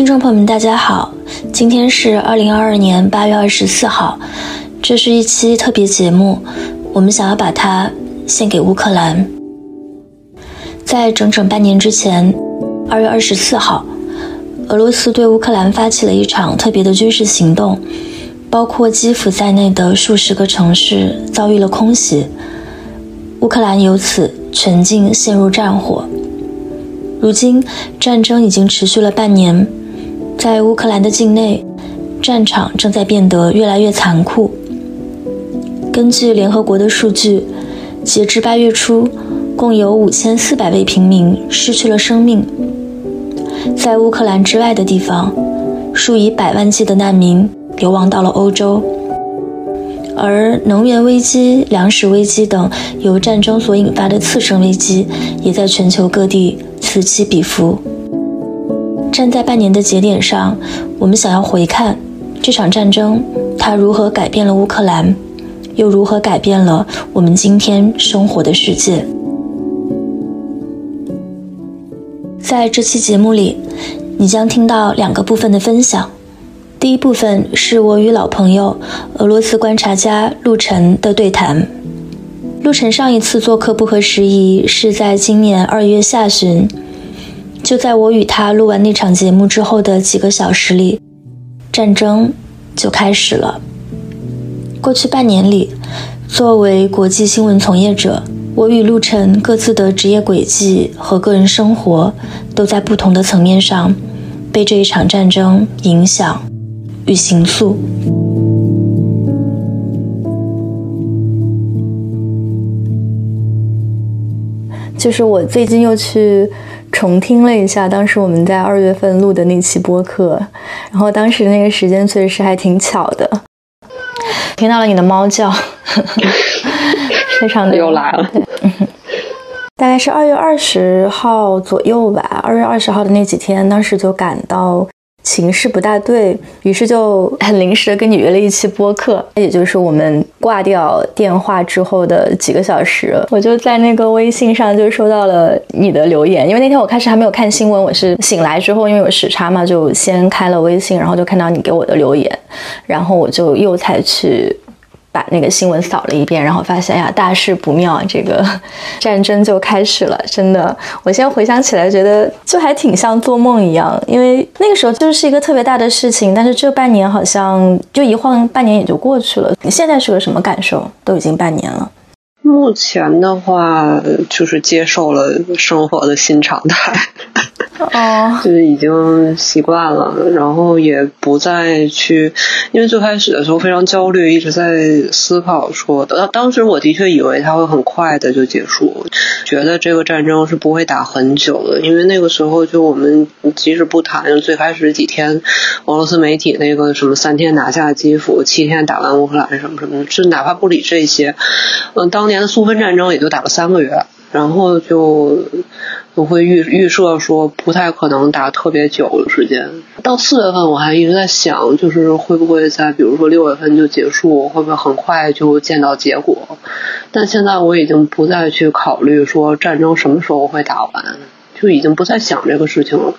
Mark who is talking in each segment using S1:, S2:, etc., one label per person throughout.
S1: 听众朋友们，大家好，今天是二零二二年八月二十四号，这是一期特别节目，我们想要把它献给乌克兰。在整整半年之前，二月二十四号，俄罗斯对乌克兰发起了一场特别的军事行动，包括基辅在内的数十个城市遭遇了空袭，乌克兰由此全境陷入战火。如今，战争已经持续了半年。在乌克兰的境内，战场正在变得越来越残酷。根据联合国的数据，截至八月初，共有五千四百位平民失去了生命。在乌克兰之外的地方，数以百万计的难民流亡到了欧洲。而能源危机、粮食危机等由战争所引发的次生危机，也在全球各地此起彼伏。站在半年的节点上，我们想要回看这场战争，它如何改变了乌克兰，又如何改变了我们今天生活的世界。在这期节目里，你将听到两个部分的分享。第一部分是我与老朋友俄罗斯观察家陆晨的对谈。陆晨上一次做客不合时宜是在今年二月下旬。就在我与他录完那场节目之后的几个小时里，战争就开始了。过去半年里，作为国际新闻从业者，我与陆晨各自的职业轨迹和个人生活，都在不同的层面上被这一场战争影响与形塑。就是我最近又去。重听了一下当时我们在二月份录的那期播客，然后当时那个时间确实还挺巧的，听到了你的猫叫，非常的
S2: 又来了，
S1: 大概是二月二十号左右吧，二月二十号的那几天，当时就赶到。情势不大对，于是就很临时的跟你约了一期播客，也就是我们挂掉电话之后的几个小时，我就在那个微信上就收到了你的留言。因为那天我开始还没有看新闻，我是醒来之后，因为有时差嘛，就先开了微信，然后就看到你给我的留言，然后我就又才去。把那个新闻扫了一遍，然后发现呀，大事不妙，这个 战争就开始了。真的，我现在回想起来，觉得就还挺像做梦一样，因为那个时候就是一个特别大的事情，但是这半年好像就一晃半年也就过去了。你现在是个什么感受？都已经半年了。
S2: 目前的话，就是接受了生活的新常态。
S1: 哦，
S2: 就 是已经习惯了，然后也不再去，因为最开始的时候非常焦虑，一直在思考说，当当时我的确以为它会很快的就结束，觉得这个战争是不会打很久的，因为那个时候就我们即使不谈最开始几天，俄罗斯媒体那个什么三天拿下基辅，七天打完乌克兰什么什么，就哪怕不理这些，嗯，当年的苏芬战争也就打了三个月。然后就我会预预设说不太可能打特别久的时间。到四月份我还一直在想，就是会不会在比如说六月份就结束，会不会很快就见到结果？但现在我已经不再去考虑说战争什么时候会打完，就已经不再想这个事情了。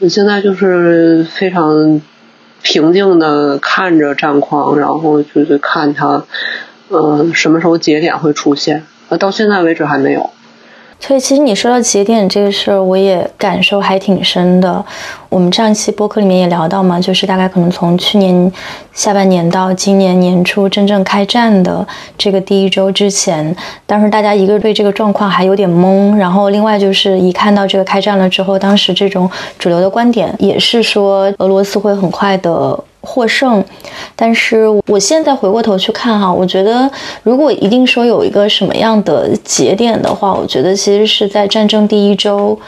S2: 我现在就是非常平静的看着战况，然后就是看它，呃，什么时候节点会出现。呃，到现在为止还没有。
S1: 所以，其实你说到节点这个事儿，我也感受还挺深的。我们上一期播客里面也聊到嘛，就是大概可能从去年下半年到今年年初真正开战的这个第一周之前，当时大家一个对这个状况还有点懵，然后另外就是一看到这个开战了之后，当时这种主流的观点也是说俄罗斯会很快的。获胜，但是我现在回过头去看哈，我觉得如果一定说有一个什么样的节点的话，我觉得其实是在战争第一周，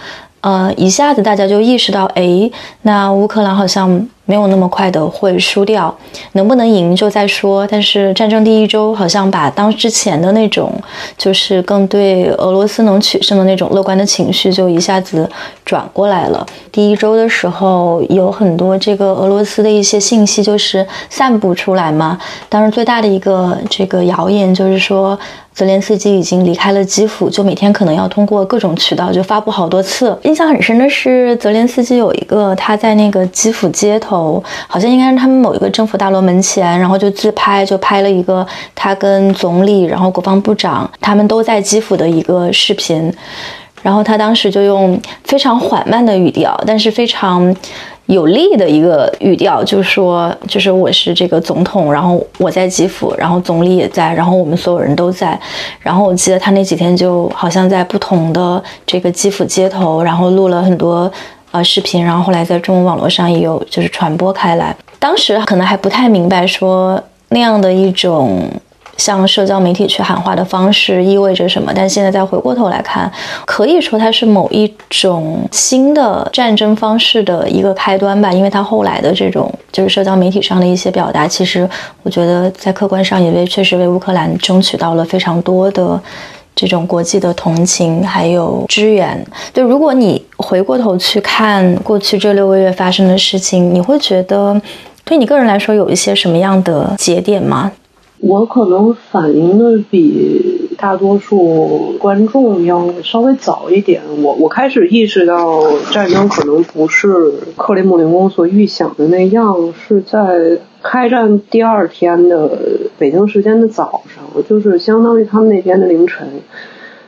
S1: 呃，一下子大家就意识到，哎，那乌克兰好像。没有那么快的会输掉，能不能赢就再说。但是战争第一周好像把当之前的那种，就是更对俄罗斯能取胜的那种乐观的情绪，就一下子转过来了。第一周的时候，有很多这个俄罗斯的一些信息就是散布出来嘛。当时最大的一个这个谣言就是说。泽连斯基已经离开了基辅，就每天可能要通过各种渠道就发布好多次。印象很深的是，泽连斯基有一个他在那个基辅街头，好像应该是他们某一个政府大楼门前，然后就自拍，就拍了一个他跟总理，然后国防部长他们都在基辅的一个视频。然后他当时就用非常缓慢的语调，但是非常有力的一个语调，就是说，就是我是这个总统，然后我在基辅，然后总理也在，然后我们所有人都在。然后我记得他那几天就好像在不同的这个基辅街头，然后录了很多呃视频，然后后来在中文网络上也有就是传播开来。当时可能还不太明白说那样的一种。向社交媒体去喊话的方式意味着什么？但现在再回过头来看，可以说它是某一种新的战争方式的一个开端吧。因为它后来的这种就是社交媒体上的一些表达，其实我觉得在客观上也为确实为乌克兰争取到了非常多的这种国际的同情还有支援。就，如果你回过头去看过去这六个月发生的事情，你会觉得对你个人来说有一些什么样的节点吗？
S2: 我可能反应的比大多数观众要稍微早一点。我我开始意识到战争可能不是克里姆林宫所预想的那样，是在开战第二天的北京时间的早上，就是相当于他们那天的凌晨。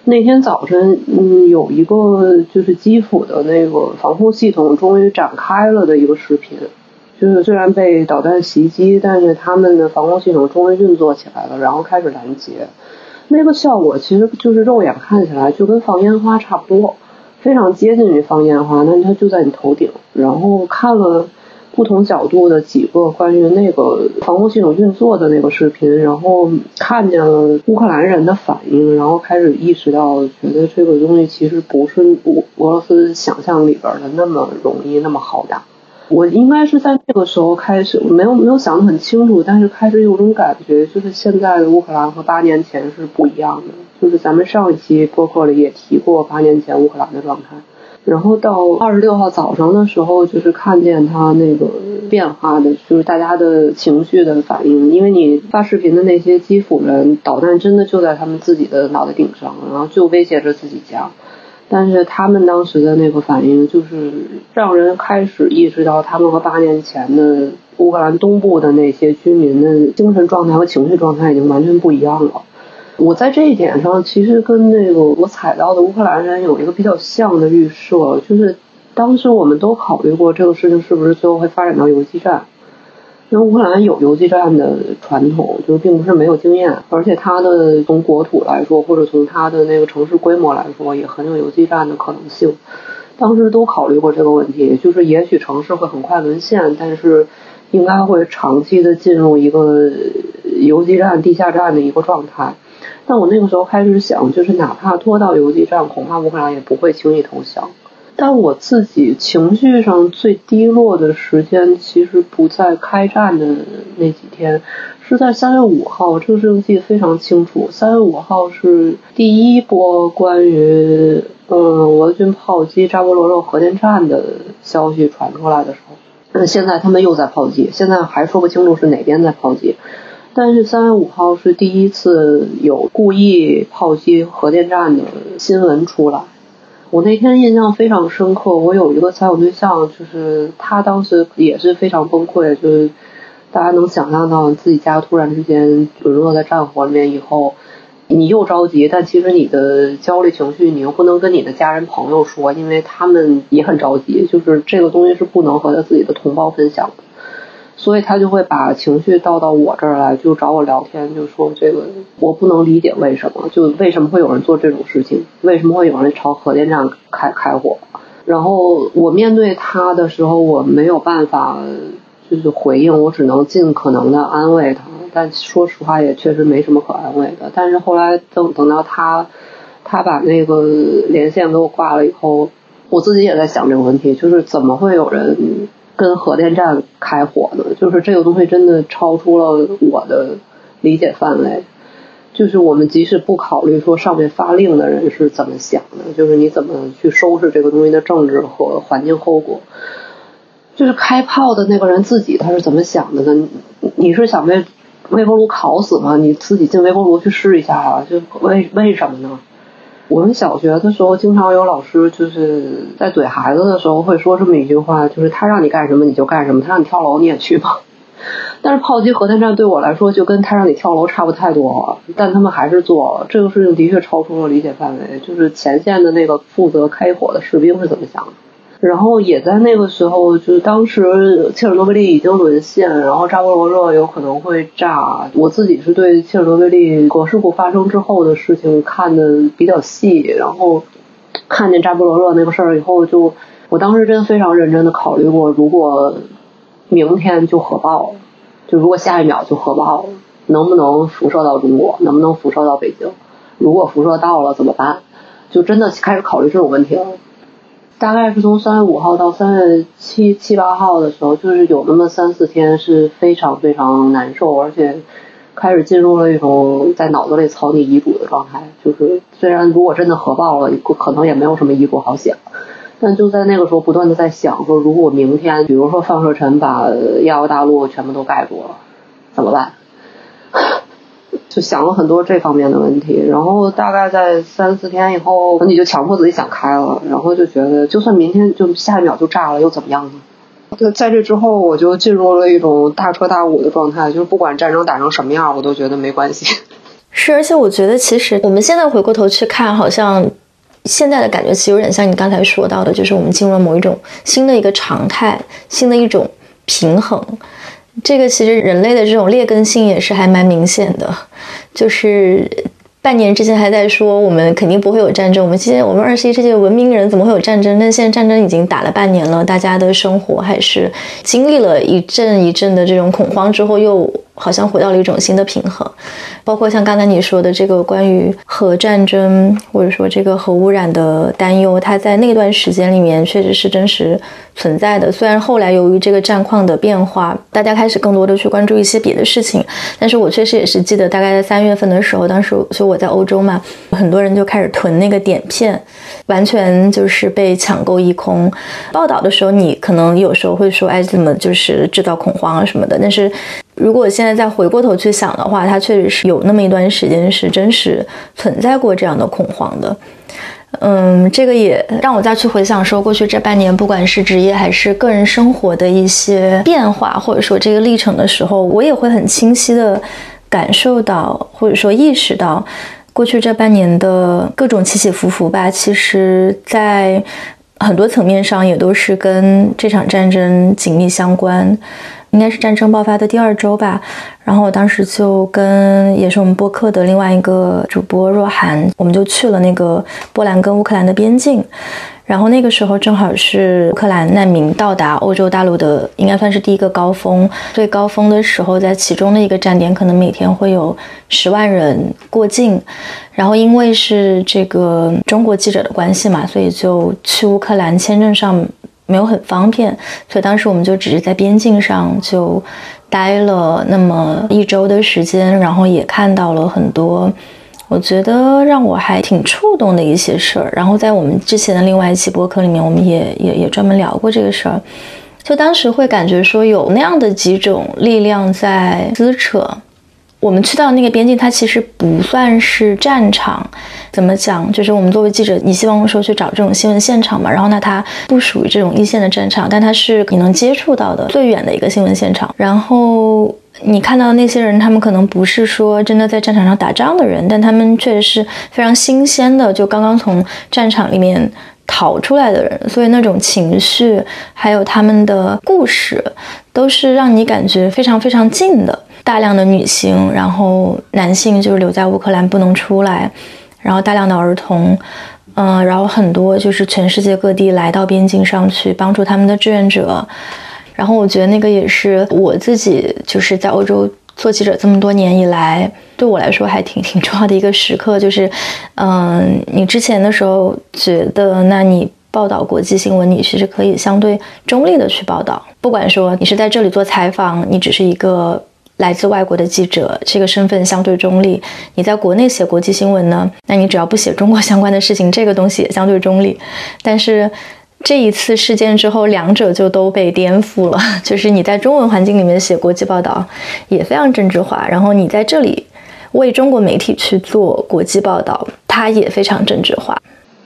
S2: 那天早晨，嗯，有一个就是基辅的那个防护系统终于展开了的一个视频。就是虽然被导弹袭击，但是他们的防空系统终于运作起来了，然后开始拦截。那个效果其实就是肉眼看起来就跟放烟花差不多，非常接近于放烟花，但它就在你头顶。然后看了不同角度的几个关于那个防空系统运作的那个视频，然后看见了乌克兰人的反应，然后开始意识到，觉得这个东西其实不是俄俄罗斯想象里边的那么容易，那么好打。我应该是在那个时候开始，没有没有想得很清楚，但是开始有种感觉，就是现在的乌克兰和八年前是不一样的。就是咱们上一期播客里也提过八年前乌克兰的状态，然后到二十六号早上的时候，就是看见他那个变化的，就是大家的情绪的反应。因为你发视频的那些基辅人，导弹真的就在他们自己的脑袋顶上，然后就威胁着自己家。但是他们当时的那个反应，就是让人开始意识到，他们和八年前的乌克兰东部的那些居民的精神状态和情绪状态已经完全不一样了。我在这一点上，其实跟那个我踩到的乌克兰人有一个比较像的预设，就是当时我们都考虑过这个事情是不是最后会发展到游击战。因为乌克兰有游击战的传统，就是并不是没有经验，而且它的从国土来说，或者从它的那个城市规模来说，也很有游击战的可能性。当时都考虑过这个问题，就是也许城市会很快沦陷，但是应该会长期的进入一个游击战、地下战的一个状态。但我那个时候开始想，就是哪怕拖到游击战，恐怕乌克兰也不会轻易投降。但我自己情绪上最低落的时间，其实不在开战的那几天，是在三月五号。这个事情记得非常清楚。三月五号是第一波关于嗯俄军炮击扎波罗热核电站的消息传出来的时候。那现在他们又在炮击，现在还说不清楚是哪边在炮击。但是三月五号是第一次有故意炮击核电站的新闻出来。我那天印象非常深刻，我有一个采访对象，就是他当时也是非常崩溃，就是大家能想象到自己家突然之间沦落在战火里面以后，你又着急，但其实你的焦虑情绪你又不能跟你的家人朋友说，因为他们也很着急，就是这个东西是不能和他自己的同胞分享的。所以他就会把情绪倒到我这儿来，就找我聊天，就说这个我不能理解为什么，就为什么会有人做这种事情，为什么会有人朝核电站开开火。然后我面对他的时候，我没有办法就是回应，我只能尽可能的安慰他。但说实话，也确实没什么可安慰的。但是后来等等到他他把那个连线给我挂了以后，我自己也在想这个问题，就是怎么会有人。跟核电站开火呢，就是这个东西真的超出了我的理解范围。就是我们即使不考虑说上面发令的人是怎么想的，就是你怎么去收拾这个东西的政治和环境后果，就是开炮的那个人自己他是怎么想的呢？你是想被微波炉烤死吗？你自己进微波炉去试一下啊！就为为什么呢？我们小学的时候，经常有老师就是在怼孩子的时候会说这么一句话，就是他让你干什么你就干什么，他让你跳楼你也去吗？但是炮击核电站对我来说就跟他让你跳楼差不太多了，但他们还是做了这个事情，的确超出了理解范围。就是前线的那个负责开火的士兵是怎么想的？然后也在那个时候，就当时切尔诺贝利已经沦陷，然后扎波罗热有可能会炸。我自己是对切尔诺贝利核事故发生之后的事情看的比较细，然后看见扎波罗热那个事儿以后，就我当时真的非常认真的考虑过，如果明天就核爆了，就如果下一秒就核爆了，能不能辐射到中国？能不能辐射到北京？如果辐射到了怎么办？就真的开始考虑这种问题了。大概是从三月五号到三月七七八号的时候，就是有那么三四天是非常非常难受，而且开始进入了一种在脑子里草拟遗嘱的状态。就是虽然如果真的核爆了，可能也没有什么遗嘱好写，但就在那个时候不断的在想说，如果明天比如说放射尘把亚欧大陆全部都盖住了，怎么办？就想了很多这方面的问题，然后大概在三四天以后，你就强迫自己想开了，然后就觉得，就算明天就下一秒就炸了，又怎么样呢？在这之后，我就进入了一种大彻大悟的状态，就是不管战争打成什么样，我都觉得没关系。
S1: 是，而且我觉得，其实我们现在回过头去看，好像现在的感觉其实有点像你刚才说到的，就是我们进入了某一种新的一个常态，新的一种平衡。这个其实人类的这种劣根性也是还蛮明显的，就是半年之前还在说我们肯定不会有战争，我们今天我们二十一世纪文明人怎么会有战争？但现在战争已经打了半年了，大家的生活还是经历了一阵一阵的这种恐慌之后又。好像回到了一种新的平衡，包括像刚才你说的这个关于核战争或者说这个核污染的担忧，它在那段时间里面确实是真实存在的。虽然后来由于这个战况的变化，大家开始更多的去关注一些别的事情，但是我确实也是记得，大概在三月份的时候，当时就我在欧洲嘛，很多人就开始囤那个碘片，完全就是被抢购一空。报道的时候，你可能有时候会说，哎，怎么就是制造恐慌啊什么的，但是。如果现在再回过头去想的话，它确实是有那么一段时间是真实存在过这样的恐慌的。嗯，这个也让我再去回想说，过去这半年，不管是职业还是个人生活的一些变化，或者说这个历程的时候，我也会很清晰的感受到，或者说意识到，过去这半年的各种起起伏伏吧，其实在很多层面上也都是跟这场战争紧密相关。应该是战争爆发的第二周吧，然后我当时就跟也是我们播客的另外一个主播若涵，我们就去了那个波兰跟乌克兰的边境，然后那个时候正好是乌克兰难民到达欧洲大陆的，应该算是第一个高峰，最高峰的时候，在其中的一个站点，可能每天会有十万人过境，然后因为是这个中国记者的关系嘛，所以就去乌克兰签证上。没有很方便，所以当时我们就只是在边境上就待了那么一周的时间，然后也看到了很多我觉得让我还挺触动的一些事儿。然后在我们之前的另外一期播客里面，我们也也也专门聊过这个事儿。就当时会感觉说有那样的几种力量在撕扯。我们去到那个边境，它其实不算是战场，怎么讲？就是我们作为记者，你希望说去找这种新闻现场嘛？然后那，它不属于这种一线的战场，但它是你能接触到的最远的一个新闻现场。然后你看到那些人，他们可能不是说真的在战场上打仗的人，但他们确实是非常新鲜的，就刚刚从战场里面逃出来的人。所以那种情绪，还有他们的故事，都是让你感觉非常非常近的。大量的女性，然后男性就是留在乌克兰不能出来，然后大量的儿童，嗯，然后很多就是全世界各地来到边境上去帮助他们的志愿者，然后我觉得那个也是我自己就是在欧洲做记者这么多年以来，对我来说还挺挺重要的一个时刻，就是，嗯，你之前的时候觉得，那你报道国际新闻，你其实可以相对中立的去报道，不管说你是在这里做采访，你只是一个。来自外国的记者，这个身份相对中立。你在国内写国际新闻呢，那你只要不写中国相关的事情，这个东西也相对中立。但是，这一次事件之后，两者就都被颠覆了。就是你在中文环境里面写国际报道，也非常政治化；然后你在这里为中国媒体去做国际报道，它也非常政治化。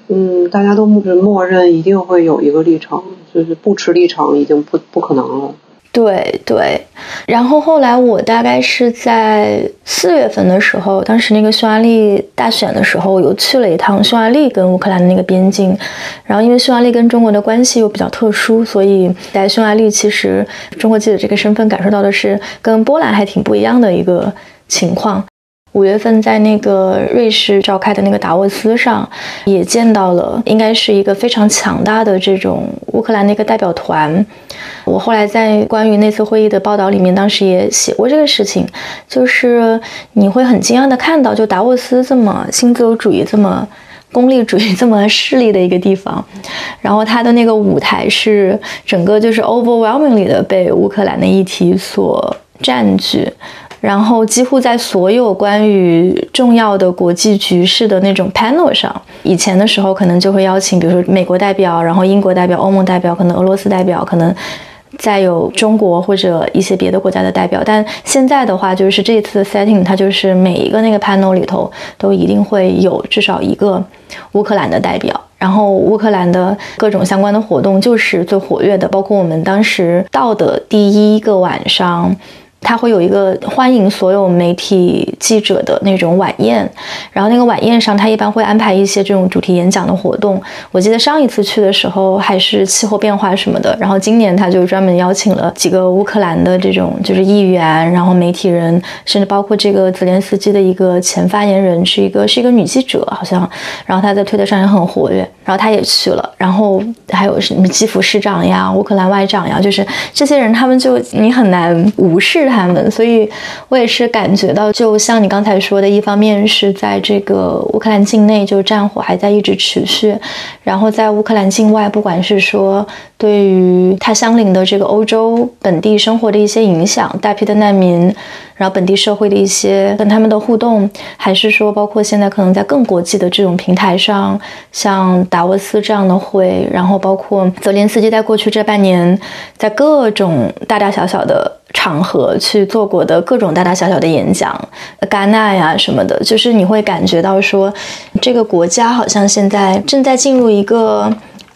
S2: 嗯，大家都默认一定会有一个立场，就是不持立场已经不不可能了。
S1: 对对，然后后来我大概是在四月份的时候，当时那个匈牙利大选的时候，我又去了一趟匈牙利跟乌克兰的那个边境。然后因为匈牙利跟中国的关系又比较特殊，所以在匈牙利其实中国记者这个身份感受到的是跟波兰还挺不一样的一个情况。五月份在那个瑞士召开的那个达沃斯上，也见到了，应该是一个非常强大的这种乌克兰的一个代表团。我后来在关于那次会议的报道里面，当时也写过这个事情，就是你会很惊讶的看到，就达沃斯这么新自由主义、这么功利主义、这么势利的一个地方，然后他的那个舞台是整个就是 overwhelmingly 的被乌克兰的议题所占据。然后几乎在所有关于重要的国际局势的那种 panel 上，以前的时候可能就会邀请，比如说美国代表，然后英国代表、欧盟代表，可能俄罗斯代表，可能再有中国或者一些别的国家的代表。但现在的话，就是这次的 setting，它就是每一个那个 panel 里头都一定会有至少一个乌克兰的代表，然后乌克兰的各种相关的活动就是最活跃的，包括我们当时到的第一个晚上。他会有一个欢迎所有媒体记者的那种晚宴，然后那个晚宴上，他一般会安排一些这种主题演讲的活动。我记得上一次去的时候还是气候变化什么的，然后今年他就专门邀请了几个乌克兰的这种就是议员，然后媒体人，甚至包括这个泽连斯基的一个前发言人是一个是一个女记者，好像，然后他在推特上也很活跃，然后他也去了，然后还有什么基辅市长呀、乌克兰外长呀，就是这些人，他们就你很难无视。他们，所以我也是感觉到，就像你刚才说的，一方面是在这个乌克兰境内，就战火还在一直持续，然后在乌克兰境外，不管是说对于它相邻的这个欧洲本地生活的一些影响，大批的难民。然后本地社会的一些跟他们的互动，还是说包括现在可能在更国际的这种平台上，像达沃斯这样的会，然后包括泽连斯基在过去这半年在各种大大小小的场合去做过的各种大大小小的演讲，戛纳呀什么的，就是你会感觉到说，这个国家好像现在正在进入一个。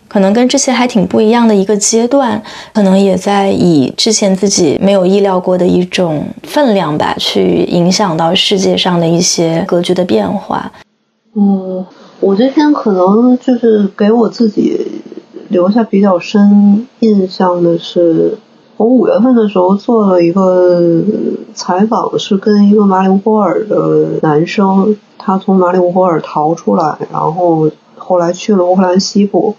S1: 可能跟之前还挺不一样的一个阶段，可能也在以之前自己没有意料过的一种分量吧，去影响到世界上的一些格局的变化。
S2: 嗯，我这篇可能就是给我自己留下比较深印象的是，我五月份的时候做了一个采访，是跟一个马里乌波尔的男生，他从马里乌波尔逃出来，然后后来去了乌克兰西部。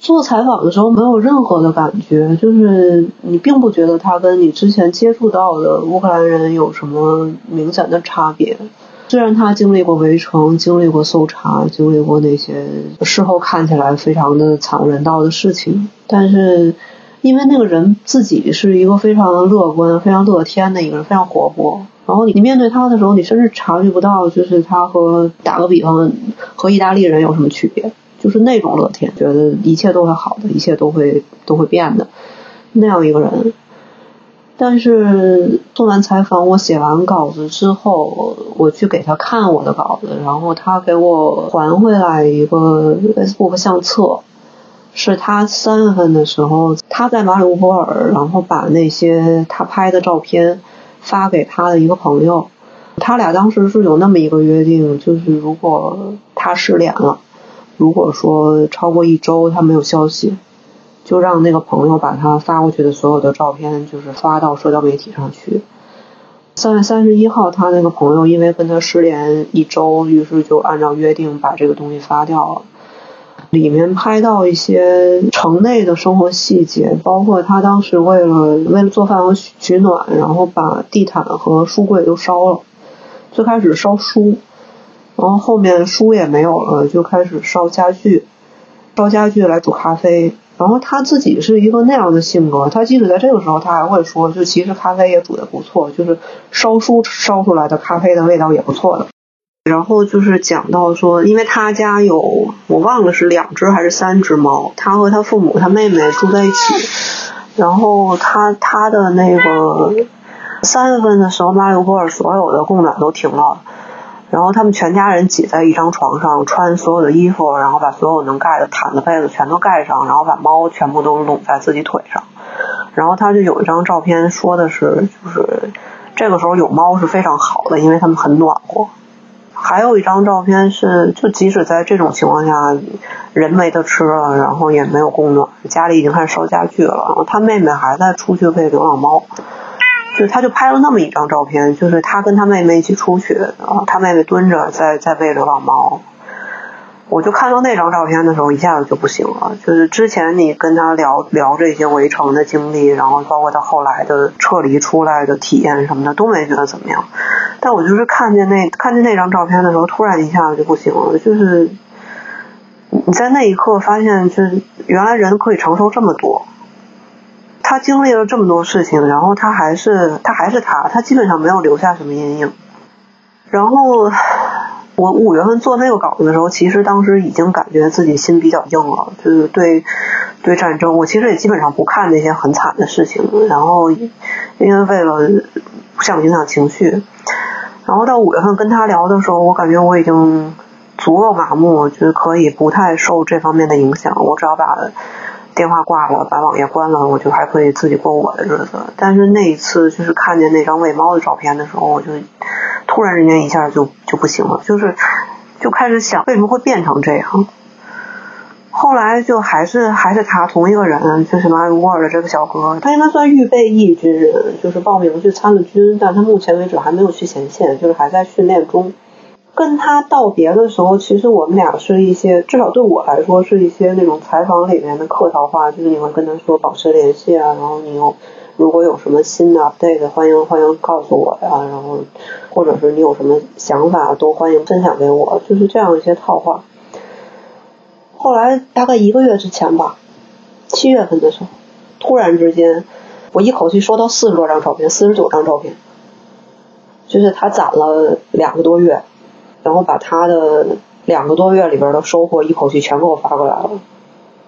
S2: 做采访的时候没有任何的感觉，就是你并不觉得他跟你之前接触到的乌克兰人有什么明显的差别。虽然他经历过围城，经历过搜查，经历过那些事后看起来非常的惨无人道的事情，但是因为那个人自己是一个非常乐观、非常乐天的一个人，非常活泼。然后你你面对他的时候，你甚至察觉不到，就是他和打个比方，和意大利人有什么区别。就是那种乐天，觉得一切都会好的，一切都会都会变的那样一个人。但是做完采访，我写完稿子之后，我去给他看我的稿子，然后他给我还回来一个 Facebook 相册，是他三月份的时候他在马里乌波尔，然后把那些他拍的照片发给他的一个朋友。他俩当时是有那么一个约定，就是如果他失联了。如果说超过一周他没有消息，就让那个朋友把他发过去的所有的照片，就是发到社交媒体上去。三月三十一号，他那个朋友因为跟他失联一周，于是就按照约定把这个东西发掉了。里面拍到一些城内的生活细节，包括他当时为了为了做饭和取取暖，然后把地毯和书柜都烧了。最开始烧书。然后后面书也没有了，就开始烧家具，烧家具来煮咖啡。然后他自己是一个那样的性格，他即使在这个时候，他还会说，就其实咖啡也煮的不错，就是烧书烧出来的咖啡的味道也不错的。然后就是讲到说，因为他家有我忘了是两只还是三只猫，他和他父母、他妹妹住在一起。然后他他的那个三月份的时候，马里波尔所有的供暖都停了，然后他们全家人挤在一张床上，穿所有的衣服，然后把所有能盖的毯子、被子全都盖上，然后把猫全部都拢在自己腿上。然后他就有一张照片，说的是就是这个时候有猫是非常好的，因为他们很暖和。还有一张照片是，就即使在这种情况下，人没得吃了，然后也没有供暖，家里已经开始烧家具了，然后他妹妹还在出去喂流浪猫，就他就拍了那么一张照片，就是他跟他妹妹一起出去，然后他妹妹蹲着在在喂流浪猫。我就看到那张照片的时候，一下子就不行了。就是之前你跟他聊聊这些围城的经历，然后包括他后来的撤离出来的体验什么的，都没觉得怎么样。但我就是看见那看见那张照片的时候，突然一下子就不行了。就是你在那一刻发现，就是原来人可以承受这么多。他经历了这么多事情，然后他还是他还是他，他基本上没有留下什么阴影。然后。我五月份做那个稿子的时候，其实当时已经感觉自己心比较硬了，就是对对战争，我其实也基本上不看那些很惨的事情，然后因为为了不想影响情绪，然后到五月份跟他聊的时候，我感觉我已经足够麻木，就是可以不太受这方面的影响，我只要把电话挂了，把网页关了，我就还可以自己过我的日子。但是那一次就是看见那张喂猫的照片的时候，我就。突然之间一下就就不行了，就是就开始想为什么会变成这样。后来就还是还是他同一个人，就是马里沃尔的这个小哥，他应该算预备役军人，就是报名去参了军，但他目前为止还没有去前线，就是还在训练中。跟他道别的时候，其实我们俩是一些，至少对我来说是一些那种采访里面的客套话，就是你会跟他说保持联系啊，然后你又。如果有什么新的 update，欢迎欢迎告诉我呀。然后，或者是你有什么想法，都欢迎分享给我。就是这样一些套话。后来大概一个月之前吧，七月份的时候，突然之间，我一口气收到四十多张照片，四十九张照片。就是他攒了两个多月，然后把他的两个多月里边的收获一口气全给我发过来了。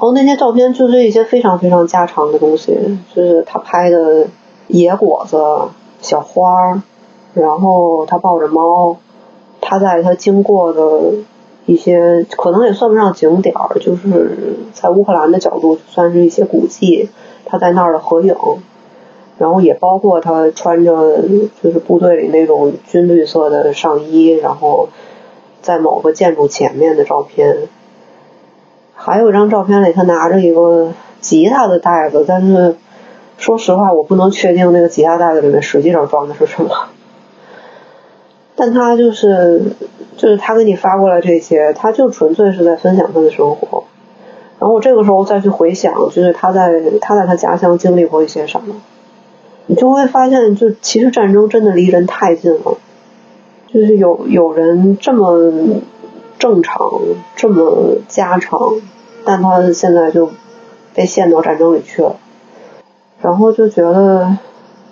S2: 然后那些照片就是一些非常非常家常的东西，就是他拍的野果子、小花儿，然后他抱着猫，他在他经过的一些可能也算不上景点儿，就是在乌克兰的角度算是一些古迹，他在那儿的合影，然后也包括他穿着就是部队里那种军绿色的上衣，然后在某个建筑前面的照片。还有一张照片里，他拿着一个吉他的袋子，但是说实话，我不能确定那个吉他袋子里面实际上装的是什么。但他就是，就是他给你发过来这些，他就纯粹是在分享他的生活。然后我这个时候再去回想，就是他在他在他家乡经历过一些什么，你就会发现，就其实战争真的离人太近了，就是有有人这么。正常这么家常，但他现在就被陷到战争里去了，然后就觉得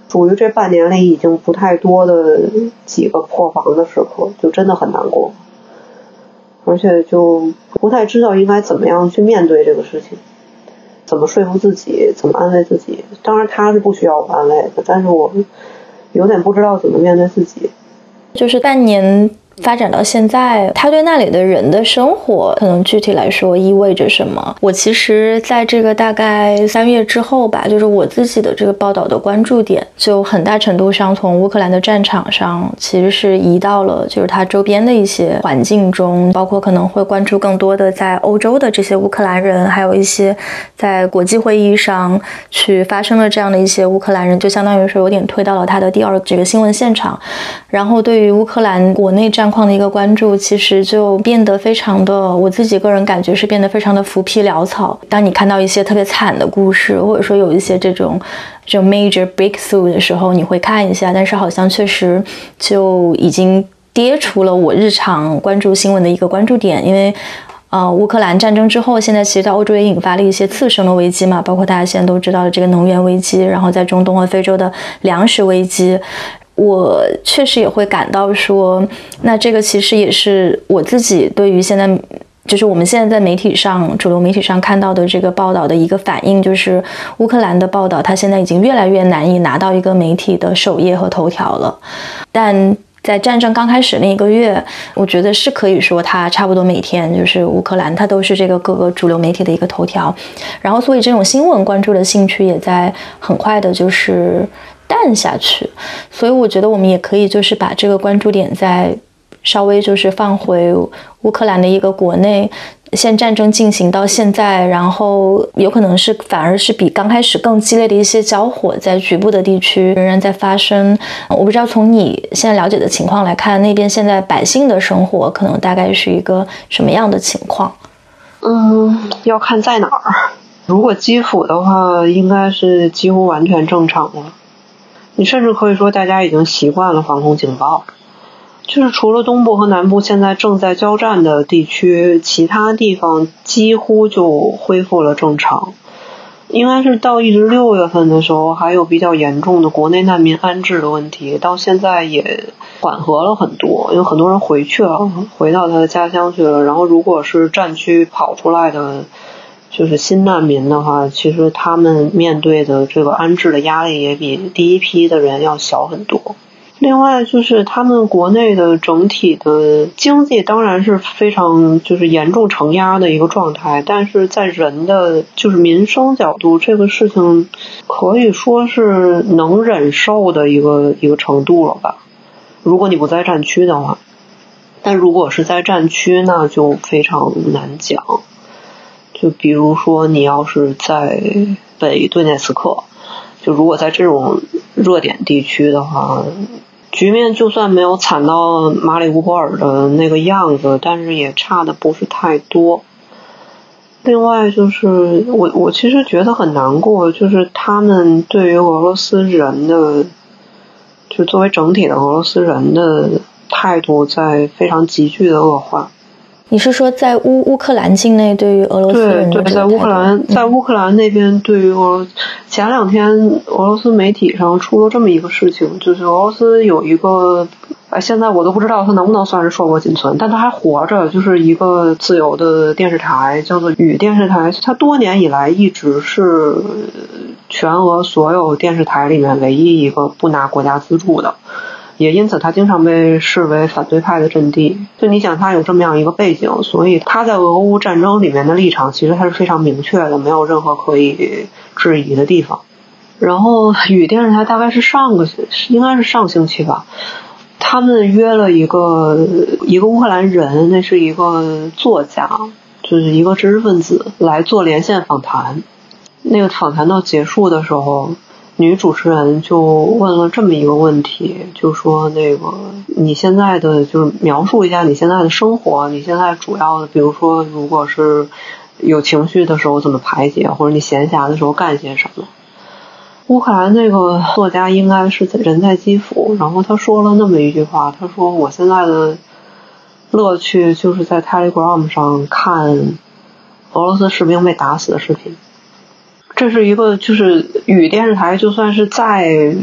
S2: 属于这半年里已经不太多的几个破防的时刻，就真的很难过，而且就不太知道应该怎么样去面对这个事情，怎么说服自己，怎么安慰自己。当然他是不需要我安慰的，但是我有点不知道怎么面对自己，
S1: 就是半年。发展到现在，他对那里的人的生活，可能具体来说意味着什么？我其实在这个大概三月之后吧，就是我自己的这个报道的关注点，就很大程度上从乌克兰的战场上，其实是移到了就是它周边的一些环境中，包括可能会关注更多的在欧洲的这些乌克兰人，还有一些在国际会议上去发生了这样的一些乌克兰人，就相当于是有点推到了他的第二这个新闻现场。然后对于乌克兰国内战况的一个关注，其实就变得非常的，我自己个人感觉是变得非常的浮皮潦草。当你看到一些特别惨的故事，或者说有一些这种这种 major breakthrough 的时候，你会看一下，但是好像确实就已经跌出了我日常关注新闻的一个关注点。因为，呃，乌克兰战争之后，现在其实在欧洲也引发了一些次生的危机嘛，包括大家现在都知道的这个能源危机，然后在中东和非洲的粮食危机。我确实也会感到说，那这个其实也是我自己对于现在，就是我们现在在媒体上主流媒体上看到的这个报道的一个反应，就是乌克兰的报道，它现在已经越来越难以拿到一个媒体的首页和头条了。但在战争刚开始那一个月，我觉得是可以说它差不多每天就是乌克兰，它都是这个各个主流媒体的一个头条。然后，所以这种新闻关注的兴趣也在很快的，就是。淡下去，所以我觉得我们也可以就是把这个关注点再稍微就是放回乌克兰的一个国内，现战争进行到现在，然后有可能是反而是比刚开始更激烈的一些交火在局部的地区仍然在发生。我不知道从你现在了解的情况来看，那边现在百姓的生活可能大概是一个什么样的情况？
S2: 嗯，要看在哪儿。如果基辅的话，应该是几乎完全正常了。你甚至可以说，大家已经习惯了防空警报。就是除了东部和南部现在正在交战的地区，其他地方几乎就恢复了正常。应该是到一直六月份的时候，还有比较严重的国内难民安置的问题，到现在也缓和了很多，因为很多人回去了，回到他的家乡去了。然后，如果是战区跑出来的。就是新难民的话，其实他们面对的这个安置的压力也比第一批的人要小很多。另外，就是他们国内的整体的经济当然是非常就是严重承压的一个状态，但是在人的就是民生角度，这个事情可以说是能忍受的一个一个程度了吧。如果你不在战区的话，但如果是在战区，那就非常难讲。就比如说，你要是在北顿涅茨克，就如果在这种热点地区的话，局面就算没有惨到马里乌波尔的那个样子，但是也差的不是太多。另外，就是我我其实觉得很难过，就是他们对于俄罗斯人的，就作为整体的俄罗斯人的态度在非常急剧的恶化。
S1: 你是说在乌乌克兰境内对于俄罗斯人
S2: 对对，在乌克兰在乌克兰那边对于俄前两天俄罗斯媒体上出了这么一个事情，就是俄罗斯有一个哎，现在我都不知道他能不能算是硕果仅存，但他还活着，就是一个自由的电视台，叫做雨电视台，它多年以来一直是全俄所有电视台里面唯一一个不拿国家资助的。也因此，他经常被视为反对派的阵地。就你想，他有这么样一个背景，所以他在俄乌战争里面的立场其实他是非常明确的，没有任何可以质疑的地方。然后，与电视台大概是上个应该是上星期吧，他们约了一个一个乌克兰人，那是一个作家，就是一个知识分子来做连线访谈。那个访谈到结束的时候。女主持人就问了这么一个问题，就说那个你现在的就是描述一下你现在的生活，你现在主要的，比如说如果是有情绪的时候怎么排解，或者你闲暇的时候干些什么。乌克兰那个作家应该是在人在基辅，然后他说了那么一句话，他说我现在的乐趣就是在 Telegram 上看俄罗斯士兵被打死的视频。这是一个，就是与电视台，就算是在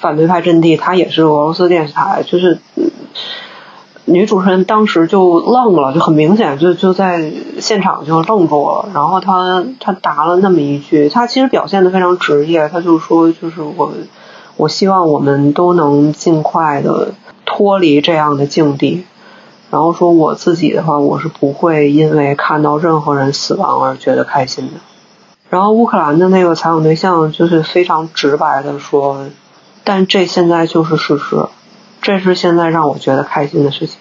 S2: 反对派阵地，它也是俄罗斯电视台。就是女主持人当时就愣了，就很明显，就就在现场就愣住了。然后她她答了那么一句，她其实表现的非常职业，她就说，就是我我希望我们都能尽快的脱离这样的境地。然后说我自己的话，我是不会因为看到任何人死亡而觉得开心的。然后乌克兰的那个采访对象就是非常直白的说，但这现在就是事实，这是现在让我觉得开心的事情。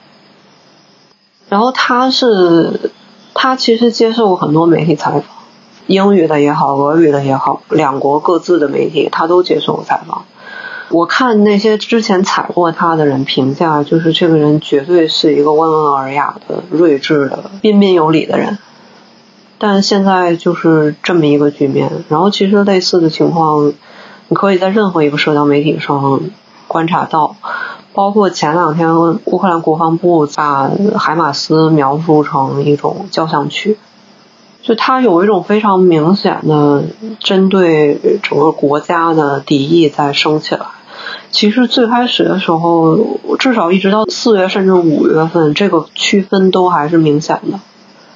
S2: 然后他是，他其实接受过很多媒体采访，英语的也好，俄语的也好，两国各自的媒体他都接受过采访。我看那些之前采过他的人评价，就是这个人绝对是一个温文尔雅的、睿智的、彬彬有礼的人。但现在就是这么一个局面，然后其实类似的情况，你可以在任何一个社交媒体上观察到，包括前两天乌克兰国防部把海马斯描述成一种交响曲，就它有一种非常明显的针对整个国家的敌意在升起来，其实最开始的时候，至少一直到四月甚至五月份，这个区分都还是明显的。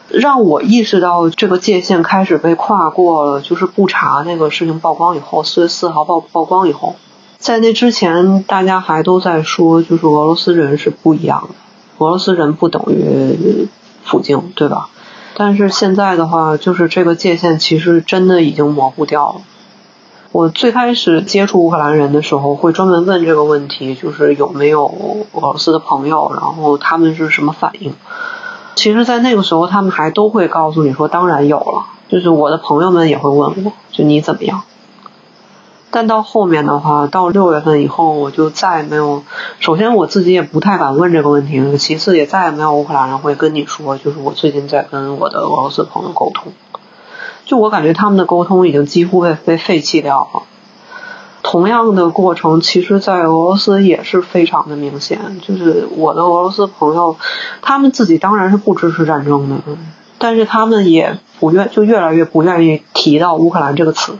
S2: 让我意识到这个界限开始被跨过了，就是不查那个事情曝光以后，四月四号曝曝光以后，在那之前，大家还都在说，就是俄罗斯人是不一样的，俄罗斯人不等于普京，对吧？但是现在的话，就是这个界限其实真的已经模糊掉了。我最开始接触乌克兰人的时候，会专门问这个问题，就是有没有俄罗斯的朋友，然后他们是什么反应。其实，在那个时候，他们还都会告诉你说，当然有了。就是我的朋友们也会问我，就你怎么样。但到后面的话，到六月份以后，我就再也没有。首先，我自己也不太敢问这个问题；其次，也再也没有乌克兰人会跟你说，就是我最近在跟我的俄罗斯朋友沟通。就我感觉，他们的沟通已经几乎被被废弃掉了。同样的过程，其实，在俄罗斯也是非常的明显。就是我的俄罗斯朋友，他们自己当然是不支持战争的，但是他们也不愿，就越来越不愿意提到乌克兰这个词。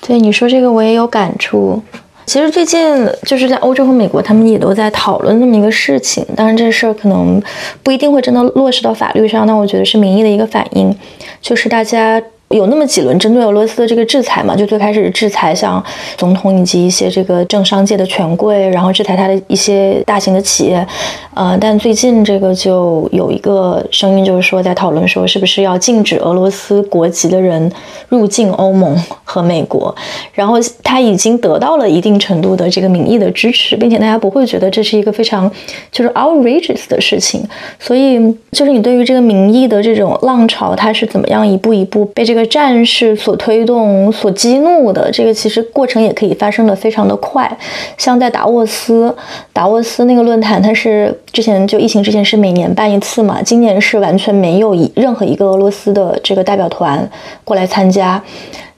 S1: 对你说这个，我也有感触。其实最近就是在欧洲和美国，他们也都在讨论这么一个事情。当然，这事儿可能不一定会真的落实到法律上，但我觉得是民意的一个反应，就是大家。有那么几轮针对俄罗斯的这个制裁嘛？就最开始制裁像总统以及一些这个政商界的权贵，然后制裁他的一些大型的企业。呃，但最近这个就有一个声音，就是说在讨论说，是不是要禁止俄罗斯国籍的人入境欧盟和美国？然后他已经得到了一定程度的这个民意的支持，并且大家不会觉得这是一个非常就是 outrageous 的事情。所以，就是你对于这个民意的这种浪潮，它是怎么样一步一步被这个。战士所推动、所激怒的这个，其实过程也可以发生的非常的快。像在达沃斯，达沃斯那个论坛，它是之前就疫情之前是每年办一次嘛，今年是完全没有一任何一个俄罗斯的这个代表团过来参加，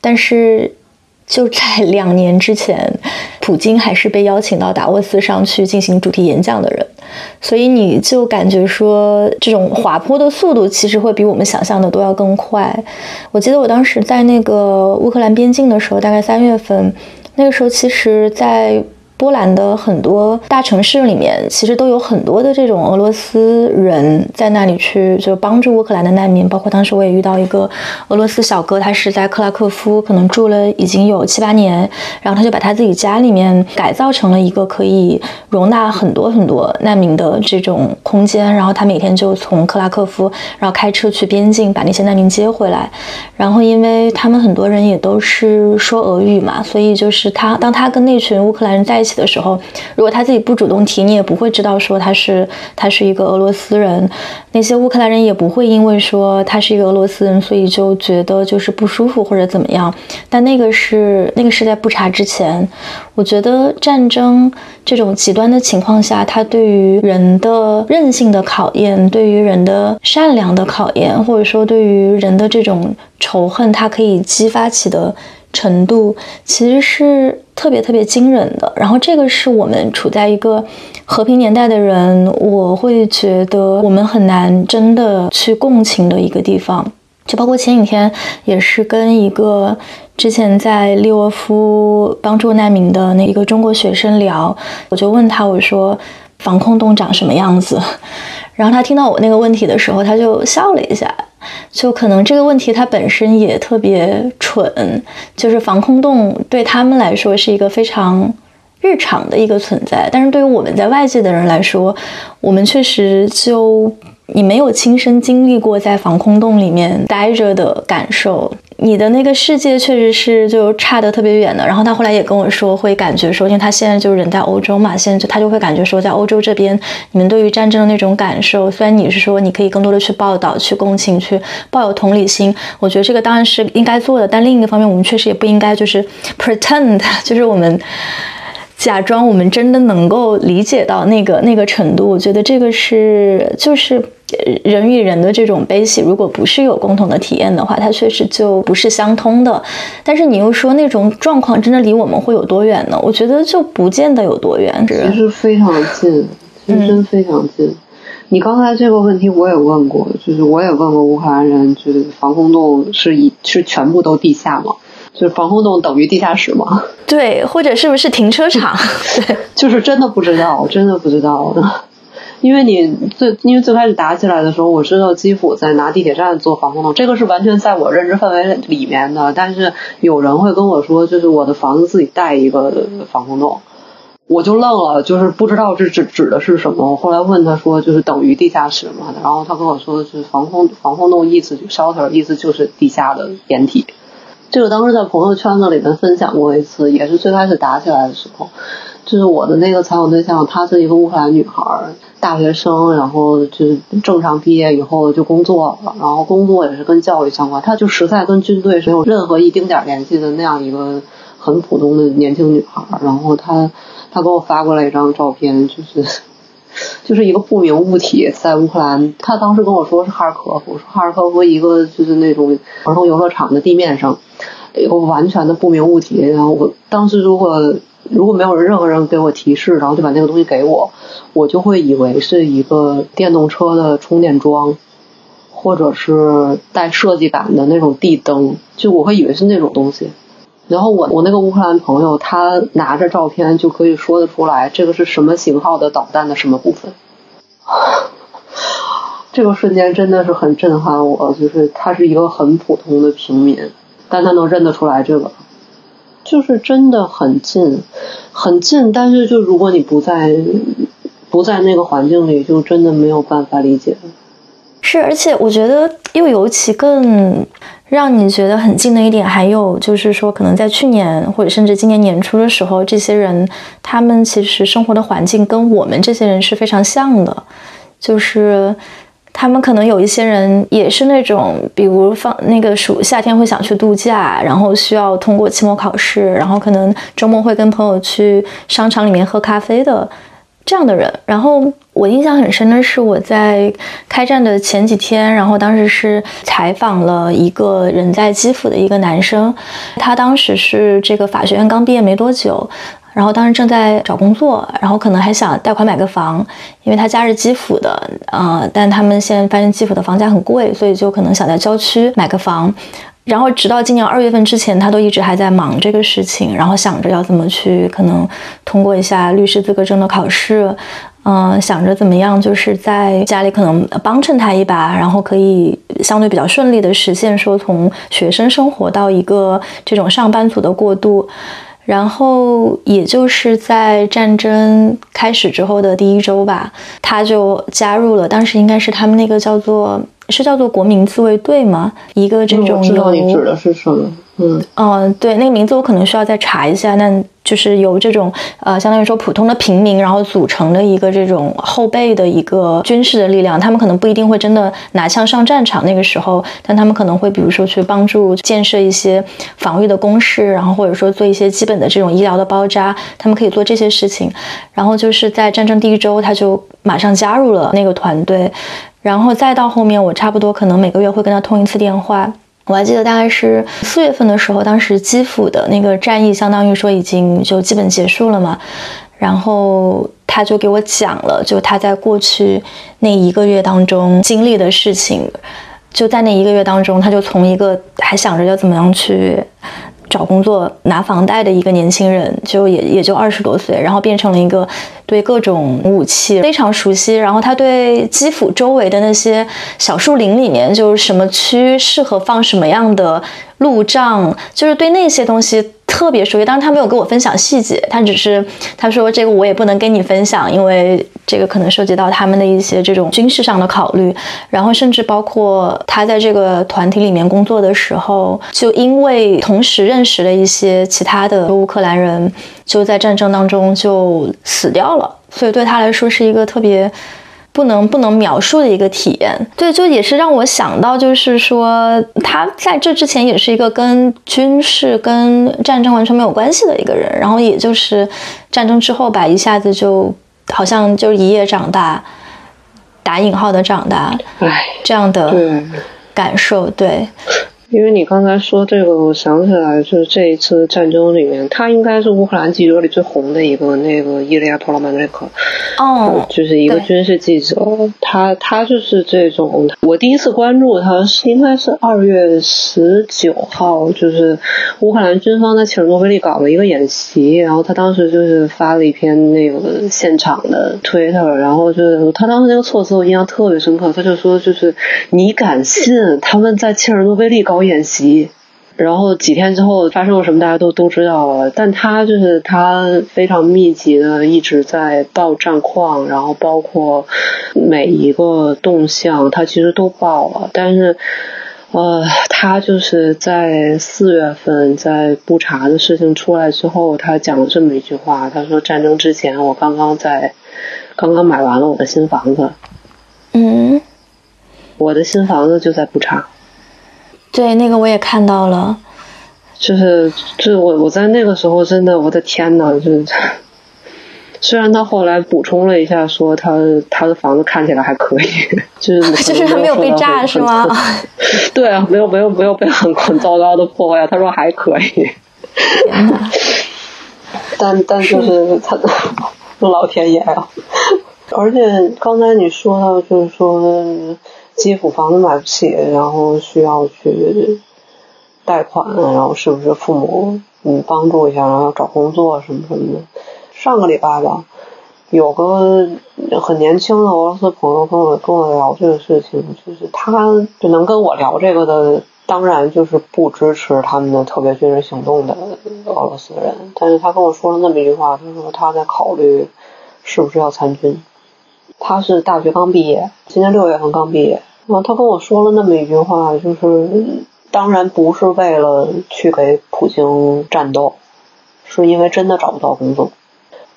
S1: 但是。就在两年之前，普京还是被邀请到达沃斯上去进行主题演讲的人，所以你就感觉说，这种滑坡的速度其实会比我们想象的都要更快。我记得我当时在那个乌克兰边境的时候，大概三月份，那个时候其实，在。波兰的很多大城市里面，其实都有很多的这种俄罗斯人在那里去，就帮助乌克兰的难民。包括当时我也遇到一个俄罗斯小哥，他是在克拉科夫，可能住了已经有七八年，然后他就把他自己家里面改造成了一个可以容纳很多很多难民的这种空间，然后他每天就从克拉科夫，然后开车去边境把那些难民接回来。然后因为他们很多人也都是说俄语嘛，所以就是他当他跟那群乌克兰人在。起的时候，如果他自己不主动提，你也不会知道说他是他是一个俄罗斯人。那些乌克兰人也不会因为说他是一个俄罗斯人，所以就觉得就是不舒服或者怎么样。但那个是那个是在不查之前。我觉得战争这种极端的情况下，它对于人的韧性的考验，对于人的善良的考验，或者说对于人的这种仇恨，它可以激发起的。程度其实是特别特别惊人的，然后这个是我们处在一个和平年代的人，我会觉得我们很难真的去共情的一个地方。就包括前几天也是跟一个之前在利沃夫帮助难民的那一个中国学生聊，我就问他我说防空洞长什么样子，然后他听到我那个问题的时候，他就笑了一下。就可能这个问题它本身也特别蠢，就是防空洞对他们来说是一个非常日常的一个存在，但是对于我们在外界的人来说，我们确实就。你没有亲身经历过在防空洞里面待着的感受，你的那个世界确实是就差得特别远的。然后他后来也跟我说，会感觉说，因为他现在就人在欧洲嘛，现在就他就会感觉说，在欧洲这边，你们对于战争的那种感受，虽然你是说你可以更多的去报道、去共情、去抱有同理心，我觉得这个当然是应该做的。但另一个方面，我们确实也不应该就是 pretend，就是我们。假装我们真的能够理解到那个那个程度，我觉得这个是就是人与人的这种悲喜，如果不是有共同的体验的话，它确实就不是相通的。但是你又说那种状况真的离我们会有多远呢？我觉得就不见得有多远，
S2: 其实非常近，其实真非常近。你刚才这个问题我也问过，就是我也问过乌克兰人，就是防空洞是以是全部都地下吗？就是防空洞等于地下室吗？
S1: 对，或者是不是停车场？对，
S2: 就是真的不知道，真的不知道。因为你最因为最开始打起来的时候，我知道基辅在拿地铁站做防空洞，这个是完全在我认知范围里面的。但是有人会跟我说，就是我的房子自己带一个防空洞，我就愣了，就是不知道这指指的是什么。我后来问他说，就是等于地下室嘛？然后他跟我说，的是防空防空洞意思就 shelter 意思就是地下的掩体。这个当时在朋友圈子里面分享过一次，也是最开始打起来的时候。就是我的那个采访对象，她是一个乌克兰女孩，大学生，然后就正常毕业以后就工作了，然后工作也是跟教育相关，她就实在跟军队是没有任何一丁点联系的那样一个很普通的年轻女孩。然后她她给我发过来一张照片，就是就是一个不明物体在乌克兰，他当时跟我说是哈尔科夫，说哈尔科夫一个就是那种儿童游乐场的地面上有完全的不明物体。然后我当时如果。如果没有任何人给我提示，然后就把那个东西给我，我就会以为是一个电动车的充电桩，或者是带设计感的那种地灯，就我会以为是那种东西。然后我我那个乌克兰朋友，他拿着照片就可以说得出来，这个是什么型号的导弹的什么部分。这个瞬间真的是很震撼我，就是他是一个很普通的平民，但他能认得出来这个。就是真的很近，很近，但是就如果你不在，不在那个环境里，就真的没有办法理解。
S1: 是，而且我觉得又尤其更让你觉得很近的一点，还有就是说，可能在去年或者甚至今年年初的时候，这些人他们其实生活的环境跟我们这些人是非常像的，就是。他们可能有一些人也是那种，比如放那个暑夏天会想去度假，然后需要通过期末考试，然后可能周末会跟朋友去商场里面喝咖啡的这样的人。然后我印象很深的是我在开战的前几天，然后当时是采访了一个人在基辅的一个男生，他当时是这个法学院刚毕业没多久。然后当时正在找工作，然后可能还想贷款买个房，因为他家是基辅的，呃，但他们现在发现基辅的房价很贵，所以就可能想在郊区买个房。然后直到今年二月份之前，他都一直还在忙这个事情，然后想着要怎么去可能通过一下律师资格证的考试，嗯，想着怎么样就是在家里可能帮衬他一把，然后可以相对比较顺利的实现说从学生生活到一个这种上班族的过渡。然后，也就是在战争开始之后的第一周吧，他就加入了。当时应该是他们那个叫做是叫做国民自卫队吗？一个这种。
S2: 知道你指的是什么？嗯
S1: 嗯，对，那个名字我可能需要再查一下。那就是由这种呃，相当于说普通的平民，然后组成的一个这种后备的一个军事的力量。他们可能不一定会真的拿枪上战场那个时候，但他们可能会比如说去帮助建设一些防御的工事，然后或者说做一些基本的这种医疗的包扎。他们可以做这些事情。然后就是在战争第一周，他就马上加入了那个团队。然后再到后面，我差不多可能每个月会跟他通一次电话。我还记得大概是四月份的时候，当时基辅的那个战役相当于说已经就基本结束了嘛，然后他就给我讲了，就他在过去那一个月当中经历的事情，就在那一个月当中，他就从一个还想着要怎么样去。找工作拿房贷的一个年轻人，就也也就二十多岁，然后变成了一个对各种武器非常熟悉，然后他对基辅周围的那些小树林里面，就是什么区适合放什么样的路障，就是对那些东西。特别熟悉，当然他没有跟我分享细节，他只是他说这个我也不能跟你分享，因为这个可能涉及到他们的一些这种军事上的考虑，然后甚至包括他在这个团体里面工作的时候，就因为同时认识了一些其他的乌克兰人，就在战争当中就死掉了，所以对他来说是一个特别。不能不能描述的一个体验，对，就也是让我想到，就是说他在这之前也是一个跟军事、跟战争完全没有关系的一个人，然后也就是战争之后吧，一下子就好像就一夜长大，打引号的长大，
S2: 哎，
S1: 这样的感受，对。
S2: 因为你刚才说这个，我想起来，就是这一次战争里面，他应该是乌克兰记者里最红的一个，那个伊利亚·托拉曼瑞克，
S1: 哦，
S2: 就是一个军事记者，他他就是这种。我第一次关注他是应该是二月十九号，就是乌克兰军方在切尔诺贝利搞了一个演习，然后他当时就是发了一篇那个现场的 Twitter，然后就是他当时那个措辞我印象特别深刻，他就说就是你敢信他们在切尔诺贝利搞。演习，然后几天之后发生了什么，大家都都知道了。但他就是他非常密集的一直在报战况，然后包括每一个动向，他其实都报了。但是，呃，他就是在四月份在布查的事情出来之后，他讲了这么一句话，他说：“战争之前，我刚刚在刚刚买完了我的新房子。”
S1: 嗯，
S2: 我的新房子就在布查。
S1: 对，那个我也看到了，
S2: 就是就是我我在那个时候真的我的天呐，就是虽然他后来补充了一下，说他他的房子看起来还可以，就是
S1: 就是他没有被炸是吗？
S2: 对啊，没有没有没有被很很糟糕的破坏，他说还可以。但但就是他的老天爷啊！而且刚才你说到就是说。基辅房子买不起，然后需要去贷款，然后是不是父母嗯帮助一下，然后找工作什么什么的。上个礼拜吧，有个很年轻的俄罗斯朋友跟我跟我聊这个事情，就是他就能跟我聊这个的，当然就是不支持他们的特别军事行动的俄罗斯人，但是他跟我说了那么一句话，他说他在考虑是不是要参军。他是大学刚毕业，今年六月份刚毕业。然后他跟我说了那么一句话，就是当然不是为了去给普京战斗，是因为真的找不到工作。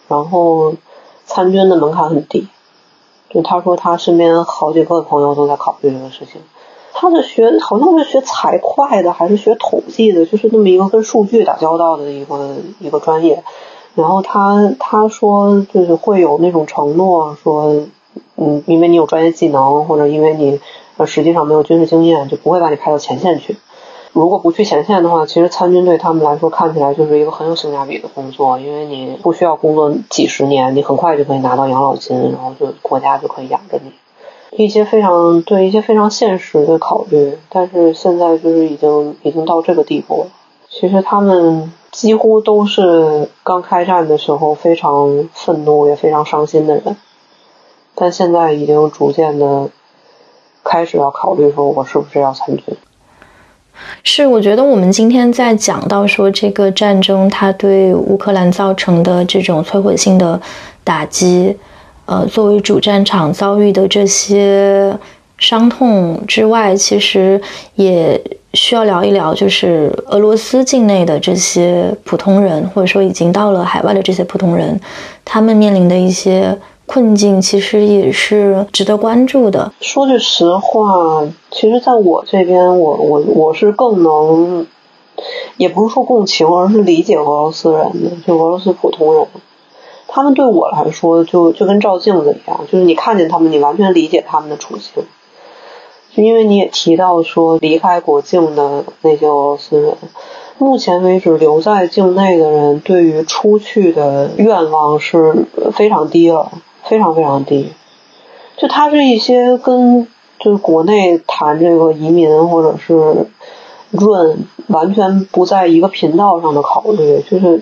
S2: 然后参军的门槛很低，就他说他身边好几个朋友都在考虑这个事情。他是学好像是学财会的，还是学统计的，就是那么一个跟数据打交道的一个一个专业。然后他他说就是会有那种承诺说。嗯，因为你有专业技能，或者因为你呃实际上没有军事经验，就不会把你派到前线去。如果不去前线的话，其实参军对他们来说看起来就是一个很有性价比的工作，因为你不需要工作几十年，你很快就可以拿到养老金，然后就国家就可以养着你。一些非常对一些非常现实的考虑，但是现在就是已经已经到这个地步了。其实他们几乎都是刚开战的时候非常愤怒也非常伤心的人。但现在已经逐渐的开始要考虑说，我是不是要参军？
S1: 是，我觉得我们今天在讲到说这个战争它对乌克兰造成的这种摧毁性的打击，呃，作为主战场遭遇的这些伤痛之外，其实也需要聊一聊，就是俄罗斯境内的这些普通人，或者说已经到了海外的这些普通人，他们面临的一些。困境其实也是值得关注的。
S2: 说句实话，其实在我这边，我我我是更能，也不是说共情，而是理解俄罗斯人的，就俄罗斯普通人。他们对我来说，就就跟照镜子一样，就是你看见他们，你完全理解他们的处境。因为你也提到说，离开国境的那些俄罗斯人，目前为止留在境内的人，对于出去的愿望是非常低了。非常非常低，就他是一些跟就是国内谈这个移民或者是润完全不在一个频道上的考虑，就是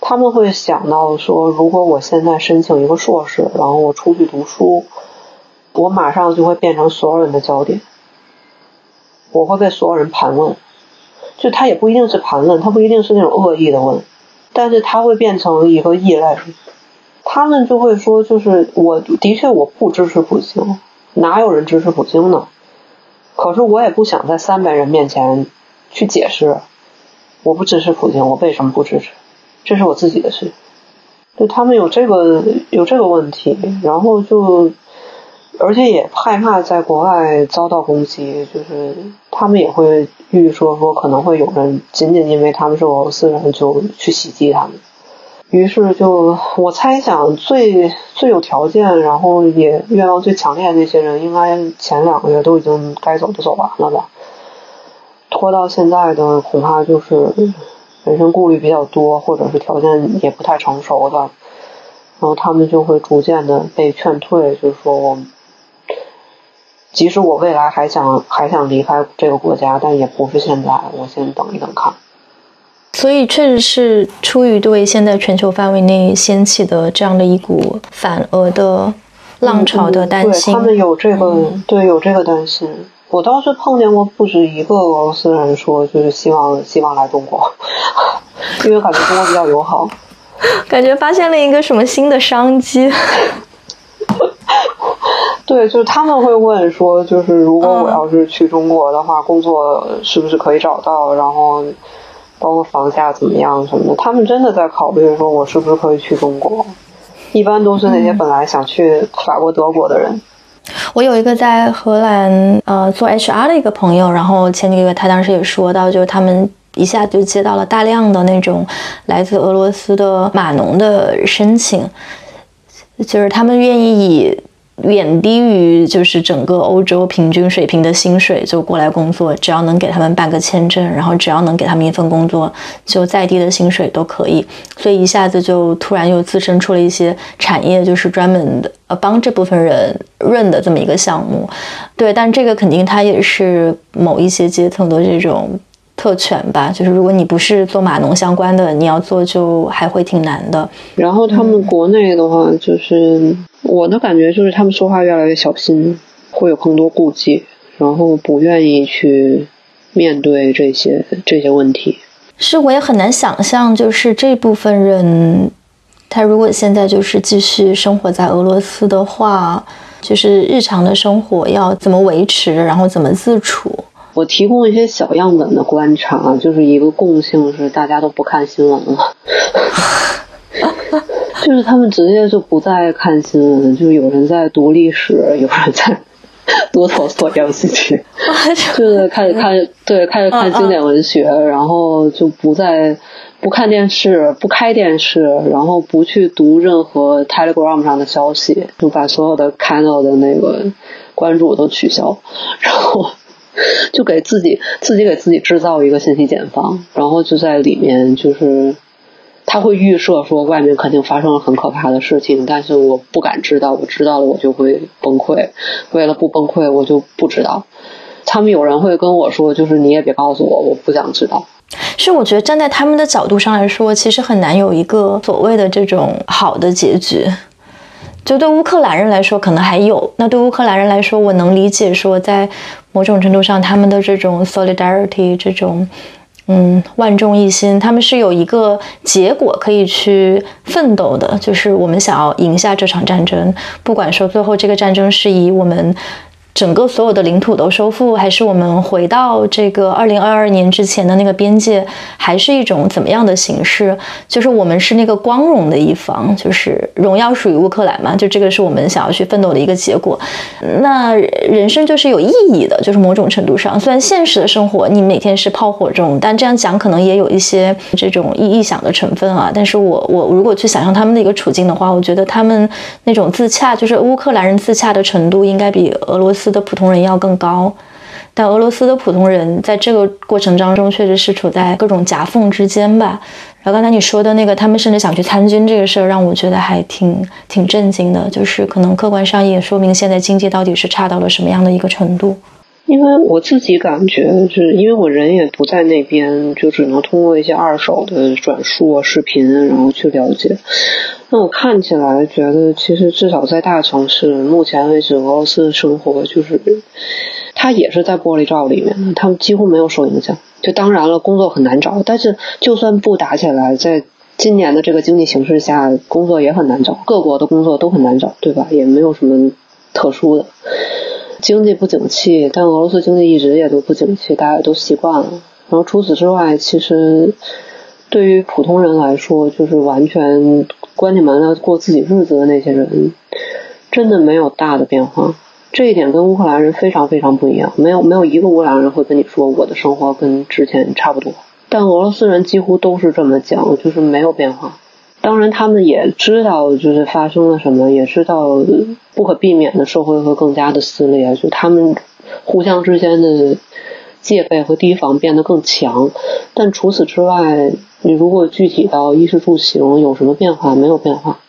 S2: 他们会想到说，如果我现在申请一个硕士，然后我出去读书，我马上就会变成所有人的焦点，我会被所有人盘问，就他也不一定是盘问，他不一定是那种恶意的问，但是他会变成一个异类。他们就会说，就是我的确我不支持普京，哪有人支持普京呢？可是我也不想在三百人面前去解释，我不支持普京，我为什么不支持？这是我自己的事。就他们有这个有这个问题，然后就而且也害怕在国外遭到攻击，就是他们也会预设说可能会有人仅仅因为他们是俄罗斯人就去袭击他们。于是就我猜想最最有条件，然后也愿望最强烈的那些人，应该前两个月都已经该走的走完了吧。拖到现在的，恐怕就是本身顾虑比较多，或者是条件也不太成熟的，然后他们就会逐渐的被劝退，就是说我，即使我未来还想还想离开这个国家，但也不是现在，我先等一等看。
S1: 所以确实是出于对现在全球范围内掀起的这样的一股反俄的浪潮的担心。
S2: 对他们有这个，对有这个担心。我倒是碰见过不止一个俄罗斯人说，就是希望希望来中国，因为感觉中国比较友好，
S1: 感觉发现了一个什么新的商机。
S2: 对，就是他们会问说，就是如果我要是去中国的话，工作是不是可以找到？然后。包括房价怎么样什么的，他们真的在考虑说，我是不是可以去中国？一般都是那些本来想去法国、德国的人。
S1: 我有一个在荷兰呃做 HR 的一个朋友，然后前几个月他当时也说到，就是他们一下就接到了大量的那种来自俄罗斯的码农的申请，就是他们愿意以。远低于就是整个欧洲平均水平的薪水就过来工作，只要能给他们办个签证，然后只要能给他们一份工作，就再低的薪水都可以。所以一下子就突然又滋生出了一些产业，就是专门的呃帮这部分人润的这么一个项目。对，但这个肯定它也是某一些阶层的这种特权吧。就是如果你不是做码农相关的，你要做就还会挺难的。
S2: 然后他们国内的话就是。我的感觉就是他们说话越来越小心，会有更多顾忌，然后不愿意去面对这些这些问题。
S1: 是，我也很难想象，就是这部分人，他如果现在就是继续生活在俄罗斯的话，就是日常的生活要怎么维持，然后怎么自处。
S2: 我提供一些小样本的观察，就是一个共性是大家都不看新闻了。就是他们直接就不再看新闻，就是有人在读历史，有人在读托斯托耶夫斯基，就是开始看对开始看经典文学，然后就不再不看电视，不开电视，然后不去读任何 Telegram 上的消息，就把所有的 Kindle 的那个关注都取消，然后就给自己自己给自己制造一个信息茧房，然后就在里面就是。他会预设说外面肯定发生了很可怕的事情，但是我不敢知道，我知道了我就会崩溃。为了不崩溃，我就不知道。他们有人会跟我说，就是你也别告诉我，我不想知道。
S1: 是，我觉得站在他们的角度上来说，其实很难有一个所谓的这种好的结局。就对乌克兰人来说，可能还有。那对乌克兰人来说，我能理解说，在某种程度上，他们的这种 solidarity 这种。嗯，万众一心，他们是有一个结果可以去奋斗的，就是我们想要赢下这场战争，不管说最后这个战争是以我们。整个所有的领土都收复，还是我们回到这个二零二二年之前的那个边界，还是一种怎么样的形式？就是我们是那个光荣的一方，就是荣耀属于乌克兰嘛？就这个是我们想要去奋斗的一个结果。那人生就是有意义的，就是某种程度上，虽然现实的生活你每天是炮火中，但这样讲可能也有一些这种臆想的成分啊。但是我我如果去想象他们的一个处境的话，我觉得他们那种自洽，就是乌克兰人自洽的程度，应该比俄罗斯。斯的普通人要更高，但俄罗斯的普通人在这个过程当中确实是处在各种夹缝之间吧。然后刚才你说的那个，他们甚至想去参军这个事儿，让我觉得还挺挺震惊的。就是可能客观上也说明现在经济到底是差到了什么样的一个程度。
S2: 因为我自己感觉，就是因为我人也不在那边，就只能通过一些二手的转述啊视频，然后去了解。那我看起来觉得，其实至少在大城市，目前为止，俄罗斯的生活就是，他也是在玻璃罩里面，他们几乎没有受影响。就当然了，工作很难找，但是就算不打起来，在今年的这个经济形势下，工作也很难找，各国的工作都很难找，对吧？也没有什么特殊的。经济不景气，但俄罗斯经济一直也都不景气，大家都习惯了。然后除此之外，其实对于普通人来说，就是完全关起门来过自己日子的那些人，真的没有大的变化。这一点跟乌克兰人非常非常不一样。没有没有一个乌克兰人会跟你说我的生活跟之前差不多，但俄罗斯人几乎都是这么讲，就是没有变化。当然，他们也知道就是发生了什么，也知道不可避免的社会会更加的撕裂，就他们互相之间的戒备和提防变得更强。但除此之外，你如果具体到衣食住行有什么变化？没有变化，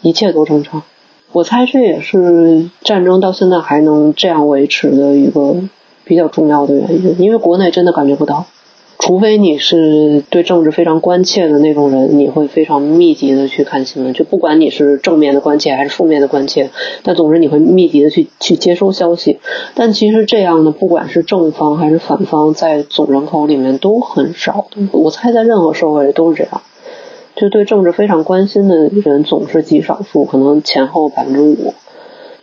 S2: 一切都正常。我猜这也是战争到现在还能这样维持的一个比较重要的原因，因为国内真的感觉不到。除非你是对政治非常关切的那种人，你会非常密集的去看新闻，就不管你是正面的关切还是负面的关切，但总之你会密集的去去接收消息。但其实这样的，不管是正方还是反方，在总人口里面都很少。我猜在任何社会都是这样，就对政治非常关心的人总是极少数，可能前后百分之五。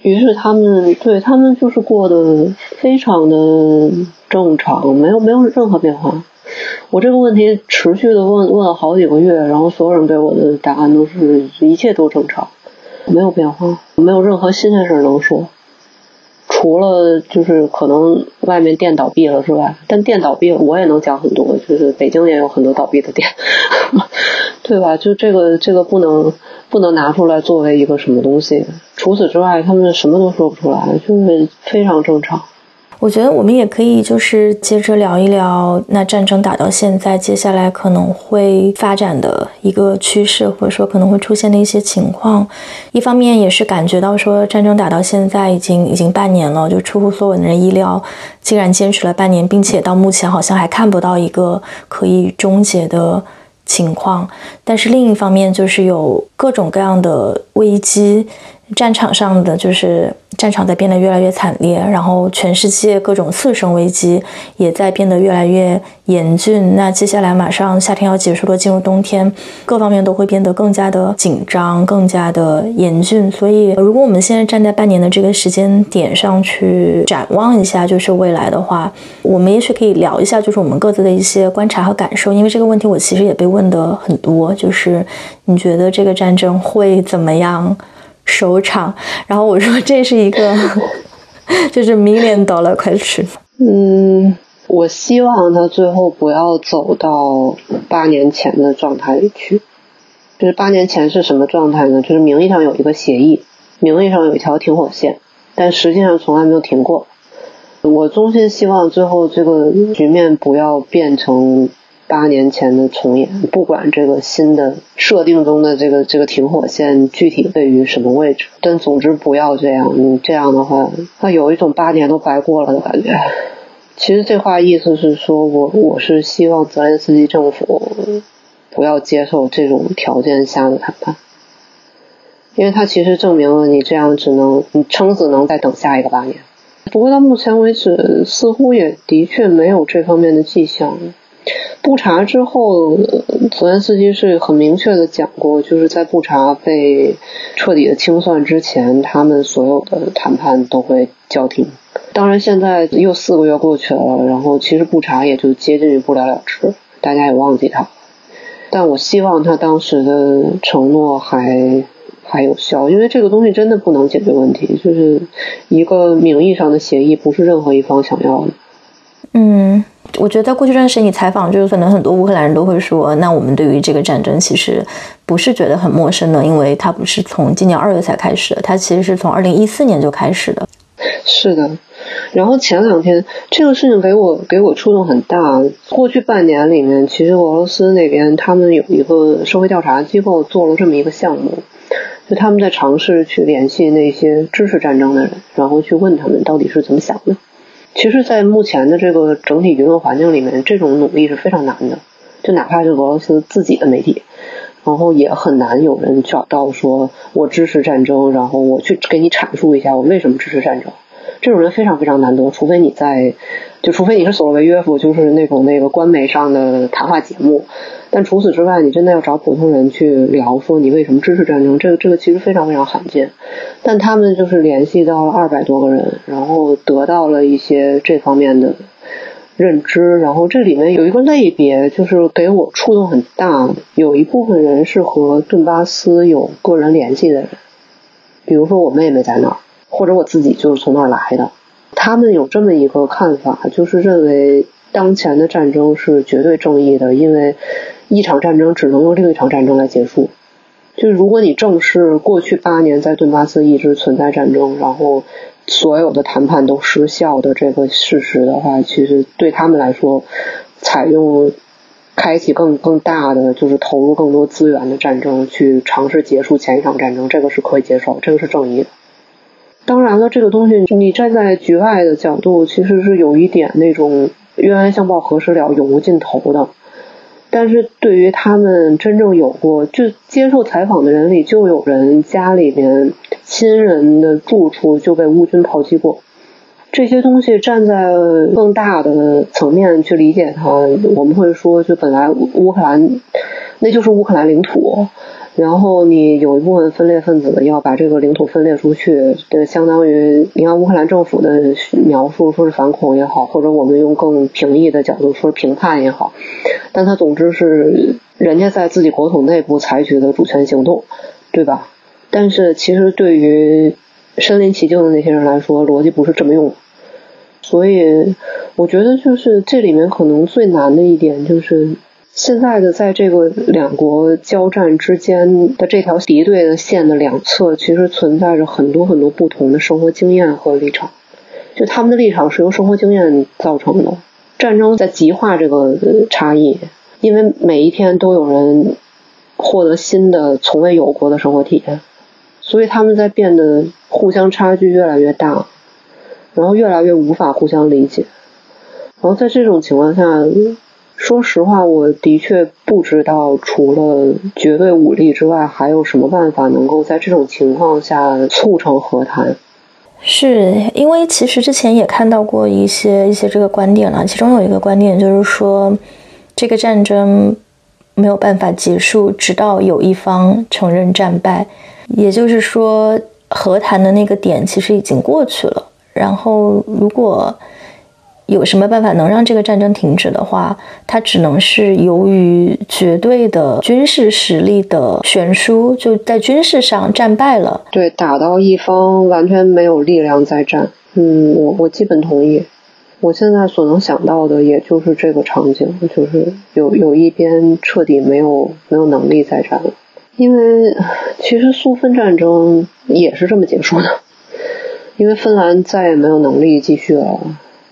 S2: 于是他们对他们就是过得非常的正常，没有没有任何变化。我这个问题持续的问问了好几个月，然后所有人给我的答案都是一切都正常，没有变化，没有任何新鲜事能说，除了就是可能外面店倒闭了之外，但店倒闭了我也能讲很多，就是北京也有很多倒闭的店，对吧？就这个这个不能不能拿出来作为一个什么东西，除此之外他们什么都说不出来，就是非常正常。
S1: 我觉得我们也可以就是接着聊一聊，那战争打到现在，接下来可能会发展的一个趋势，或者说可能会出现的一些情况。一方面也是感觉到说，战争打到现在已经已经半年了，就出乎所有人意料，竟然坚持了半年，并且到目前好像还看不到一个可以终结的情况。但是另一方面，就是有各种各样的危机。战场上的就是战场在变得越来越惨烈，然后全世界各种次生危机也在变得越来越严峻。那接下来马上夏天要结束了，进入冬天，各方面都会变得更加的紧张，更加的严峻。所以，如果我们现在站在半年的这个时间点上去展望一下，就是未来的话，我们也许可以聊一下，就是我们各自的一些观察和感受。因为这个问题，我其实也被问的很多，就是你觉得这个战争会怎么样？收场，然后我说这是一个，就是 million dollar question。
S2: 嗯，我希望他最后不要走到八年前的状态里去。就是八年前是什么状态呢？就是名义上有一个协议，名义上有一条停火线，但实际上从来没有停过。我衷心希望最后这个局面不要变成。八年前的重演，不管这个新的设定中的这个这个停火线具体位于什么位置，但总之不要这样。你这样的话，那有一种八年都白过了的感觉。其实这话意思是说，我我是希望泽连斯基政府不要接受这种条件下的谈判，因为他其实证明了你这样只能你撑死能再等下一个八年。不过到目前为止，似乎也的确没有这方面的迹象。布查之后，泽连斯基是很明确的讲过，就是在布查被彻底的清算之前，他们所有的谈判都会叫停。当然，现在又四个月过去了，然后其实布查也就接近于不了了之，大家也忘记他。但我希望他当时的承诺还还有效，因为这个东西真的不能解决问题，就是一个名义上的协议，不是任何一方想要的。
S1: 嗯。我觉得在过去这段时间，你采访就是可能很多乌克兰人都会说，那我们对于这个战争其实不是觉得很陌生的，因为它不是从今年二月才开始的，它其实是从二零一四年就开始的。
S2: 是的，然后前两天这个事情给我给我触动很大。过去半年里面，其实俄罗斯那边他们有一个社会调查机构做了这么一个项目，就他们在尝试去联系那些支持战争的人，然后去问他们到底是怎么想的。其实，在目前的这个整体舆论环境里面，这种努力是非常难的。就哪怕是俄罗斯自己的媒体，然后也很难有人找到说我支持战争，然后我去给你阐述一下我为什么支持战争。这种人非常非常难得，除非你在，就除非你是索洛维约夫，就是那种那个官媒上的谈话节目。但除此之外，你真的要找普通人去聊，说你为什么支持战争，这个这个其实非常非常罕见。但他们就是联系到了二百多个人，然后得到了一些这方面的认知。然后这里面有一个类别，就是给我触动很大。有一部分人是和顿巴斯有个人联系的人，比如说我妹妹在那儿，或者我自己就是从那儿来的。他们有这么一个看法，就是认为当前的战争是绝对正义的，因为。一场战争只能用另一场战争来结束。就是如果你正视过去八年在顿巴斯一直存在战争，然后所有的谈判都失效的这个事实的话，其实对他们来说，采用开启更更大的就是投入更多资源的战争，去尝试结束前一场战争，这个是可以接受，这个是正义的。当然了，这个东西你站在局外的角度，其实是有一点那种冤冤相报何时了，永无尽头的。但是对于他们真正有过就接受采访的人里，就有人家里面亲人的住处就被乌军炮击过。这些东西站在更大的层面去理解它，我们会说，就本来乌克兰那就是乌克兰领土。然后你有一部分分裂分子要把这个领土分裂出去，这相当于你看乌克兰政府的描述，说是反恐也好，或者我们用更平易的角度说评判也好，但他总之是人家在自己国土内部采取的主权行动，对吧？但是其实对于身临其境的那些人来说，逻辑不是这么用，所以我觉得就是这里面可能最难的一点就是。现在的在这个两国交战之间的这条敌对的线的两侧，其实存在着很多很多不同的生活经验和立场。就他们的立场是由生活经验造成的。战争在极化这个差异，因为每一天都有人获得新的从未有过的生活体验，所以他们在变得互相差距越来越大，然后越来越无法互相理解。然后在这种情况下。说实话，我的确不知道除了绝对武力之外，还有什么办法能够在这种情况下促成和谈。
S1: 是因为其实之前也看到过一些一些这个观点了，其中有一个观点就是说，这个战争没有办法结束，直到有一方承认战败。也就是说，和谈的那个点其实已经过去了。然后如果有什么办法能让这个战争停止的话，它只能是由于绝对的军事实力的悬殊，就在军事上战败了。
S2: 对，打到一方完全没有力量再战。嗯，我我基本同意。我现在所能想到的也就是这个场景，就是有有一边彻底没有没有能力再战了。因为其实苏芬战争也是这么结束的，因为芬兰再也没有能力继续了。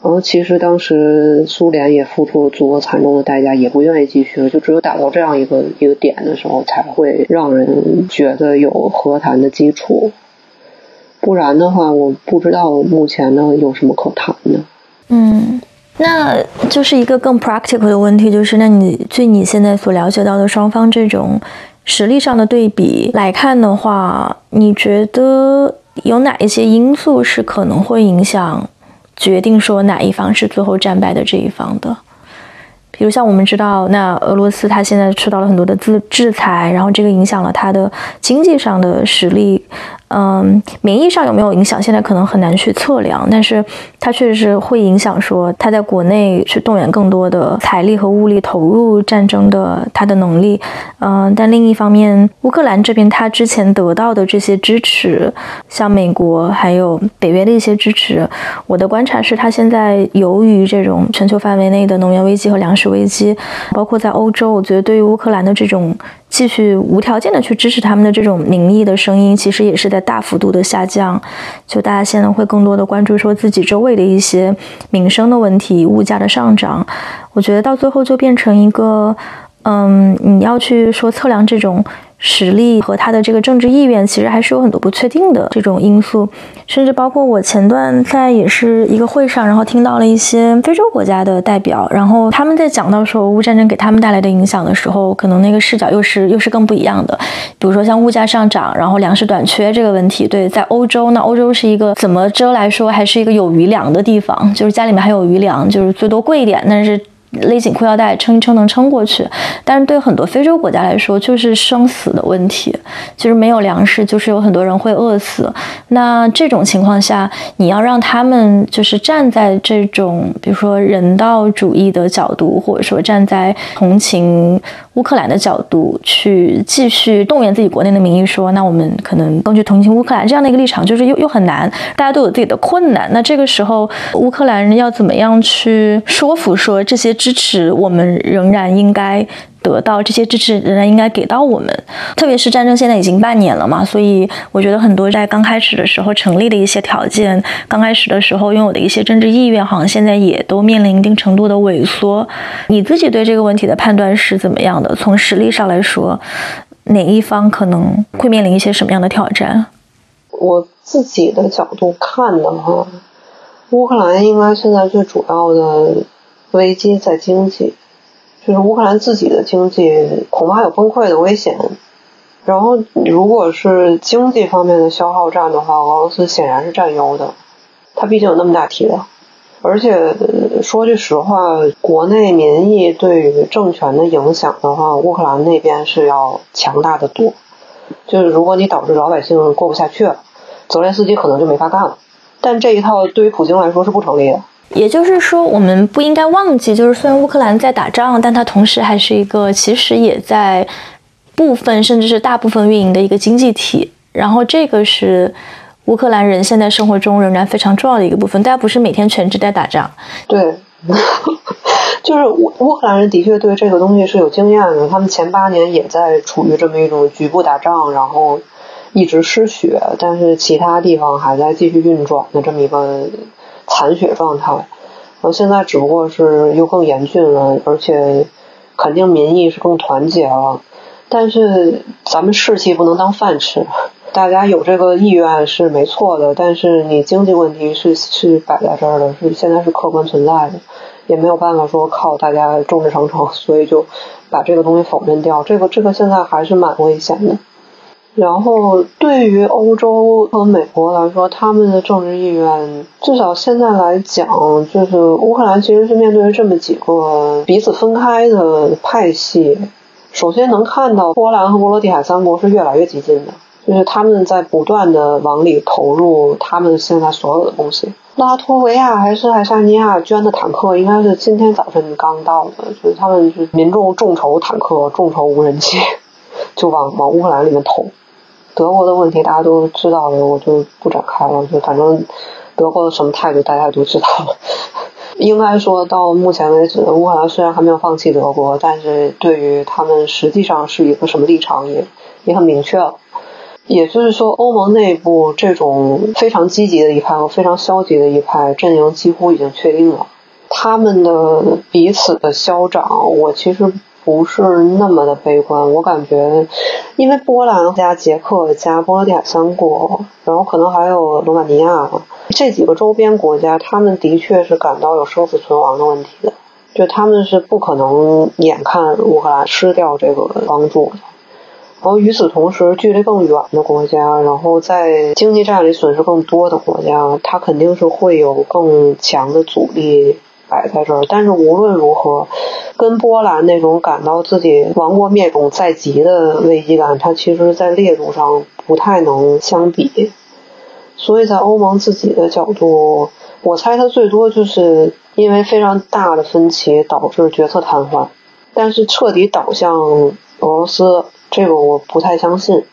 S2: 然后其实当时苏联也付出了足够惨重的代价，也不愿意继续了。就只有打到这样一个一个点的时候，才会让人觉得有和谈的基础。不然的话，我不知道目前呢有什么可谈的。
S1: 嗯，那就是一个更 practical 的问题，就是那你据你现在所了解到的双方这种实力上的对比来看的话，你觉得有哪一些因素是可能会影响？决定说哪一方是最后战败的这一方的，比如像我们知道，那俄罗斯它现在受到了很多的制制裁，然后这个影响了它的经济上的实力。嗯，名义上有没有影响？现在可能很难去测量，但是它确实是会影响，说它在国内去动员更多的财力和物力投入战争的它的能力。嗯，但另一方面，乌克兰这边它之前得到的这些支持，像美国还有北约的一些支持，我的观察是，它现在由于这种全球范围内的能源危机和粮食危机，包括在欧洲，我觉得对于乌克兰的这种。继续无条件的去支持他们的这种民意的声音，其实也是在大幅度的下降。就大家现在会更多的关注说自己周围的一些民生的问题、物价的上涨。我觉得到最后就变成一个，嗯，你要去说测量这种。实力和他的这个政治意愿，其实还是有很多不确定的这种因素，甚至包括我前段在也是一个会上，然后听到了一些非洲国家的代表，然后他们在讲到说乌战争给他们带来的影响的时候，可能那个视角又是又是更不一样的。比如说像物价上涨，然后粮食短缺这个问题，对，在欧洲，那欧洲是一个怎么着来说还是一个有余粮的地方，就是家里面还有余粮，就是最多贵一点，但是。勒紧裤腰带撑一撑能撑过去，但是对很多非洲国家来说就是生死的问题，就是没有粮食，就是有很多人会饿死。那这种情况下，你要让他们就是站在这种比如说人道主义的角度，或者说站在同情乌克兰的角度去继续动员自己国内的民意，说那我们可能更去同情乌克兰这样的一个立场，就是又又很难，大家都有自己的困难。那这个时候乌克兰人要怎么样去说服说这些？支持我们仍然应该。得到这些支持，仍然应该给到我们。特别是战争现在已经半年了嘛，所以我觉得很多在刚开始的时候成立的一些条件，刚开始的时候拥有的一些政治意愿，好像现在也都面临一定程度的萎缩。你自己对这个问题的判断是怎么样的？从实力上来说，哪一方可能会面临一些什么样的挑战？
S2: 我自己的角度看的话，乌克兰应该现在最主要的危机在经济，就是乌克兰自己的经济恐怕有崩溃的危险。然后，如果是经济方面的消耗战的话，俄罗斯显然是占优的，它毕竟有那么大体量。而且说句实话，国内民意对于政权的影响的话，乌克兰那边是要强大的多。就是如果你导致老百姓过不下去了，泽连斯基可能就没法干了。但这一套对于普京来说是不成立的。
S1: 也就是说，我们不应该忘记，就是虽然乌克兰在打仗，但它同时还是一个其实也在部分甚至是大部分运营的一个经济体。然后这个是乌克兰人现在生活中仍然非常重要的一个部分。大家不是每天全职在打仗。
S2: 对。就是乌乌克兰人的确对这个东西是有经验的，他们前八年也在处于这么一种局部打仗，然后一直失血，但是其他地方还在继续运转的这么一个残血状态。然后现在只不过是又更严峻了，而且肯定民意是更团结了。但是咱们士气不能当饭吃，大家有这个意愿是没错的，但是你经济问题是是摆在这儿的，是现在是客观存在的。也没有办法说靠大家众志成城，所以就把这个东西否认掉。这个这个现在还是蛮危险的。然后对于欧洲和美国来说，他们的政治意愿，至少现在来讲，就是乌克兰其实是面对这么几个彼此分开的派系。首先能看到波兰和波罗的海三国是越来越激进的，就是他们在不断的往里投入他们现在所有的东西。拉脱维亚还是爱沙尼亚捐的坦克，应该是今天早晨刚到的。就是他们是民众众筹坦克、众筹无人机，就往往乌克兰里面投。德国的问题大家都知道的，我就不展开了。就反正德国的什么态度大家都知道了。应该说到目前为止，乌克兰虽然还没有放弃德国，但是对于他们实际上是一个什么立场也也很明确了。也就是说，欧盟内部这种非常积极的一派和非常消极的一派阵营几乎已经确定了。他们的彼此的消长，我其实不是那么的悲观。我感觉，因为波兰加捷克加波罗的海三国，然后可能还有罗马尼亚这几个周边国家，他们的确是感到有生死存亡的问题的。就他们是不可能眼看乌克兰失掉这个帮助的。然后与此同时，距离更远的国家，然后在经济战里损失更多的国家，它肯定是会有更强的阻力摆在这儿。但是无论如何，跟波兰那种感到自己亡国灭种在即的危机感，它其实在烈度上不太能相比。所以在欧盟自己的角度，我猜它最多就是因为非常大的分歧导致决策瘫痪，但是彻底倒向俄罗斯。这个我不太相信。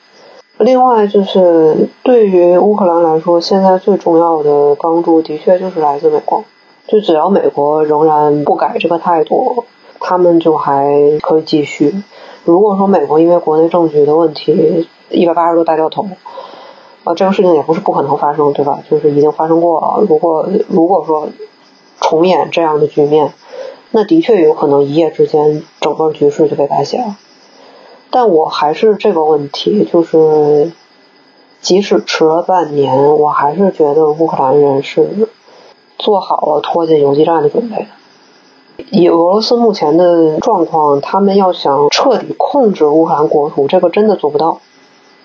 S2: 另外，就是对于乌克兰来说，现在最重要的帮助的确就是来自美国。就只要美国仍然不改这个态度，他们就还可以继续。如果说美国因为国内政局的问题一百八十度大掉头，啊，这个事情也不是不可能发生，对吧？就是已经发生过了。如果如果说重演这样的局面，那的确有可能一夜之间整个局势就被改写了。但我还是这个问题，就是即使迟了半年，我还是觉得乌克兰人是做好了拖进游击战的准备的。以俄罗斯目前的状况，他们要想彻底控制乌克兰国土，这个真的做不到。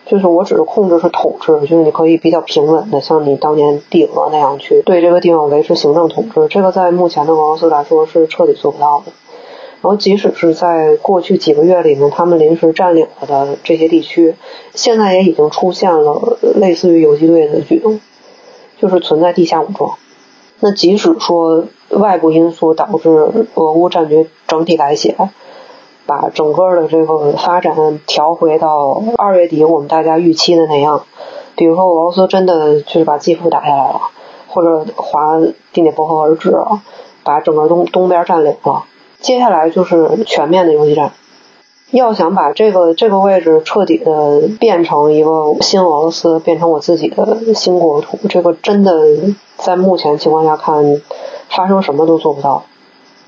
S2: 就是我只是控制是统治，就是你可以比较平稳的，像你当年帝俄那样去对这个地方维持行政统治，这个在目前的俄罗斯来说是彻底做不到的。然后，即使是在过去几个月里面，他们临时占领了的这些地区，现在也已经出现了类似于游击队的举动，就是存在地下武装。那即使说外部因素导致俄乌战局整体改写，把整个的这个发展调回到二月底我们大家预期的那样，比如说俄罗斯真的就是把基辅打下来了，或者划第聂伯河而治了，把整个东东边占领了。接下来就是全面的游击战，要想把这个这个位置彻底的变成一个新俄罗斯，变成我自己的新国土，这个真的在目前情况下看，发生什么都做不到。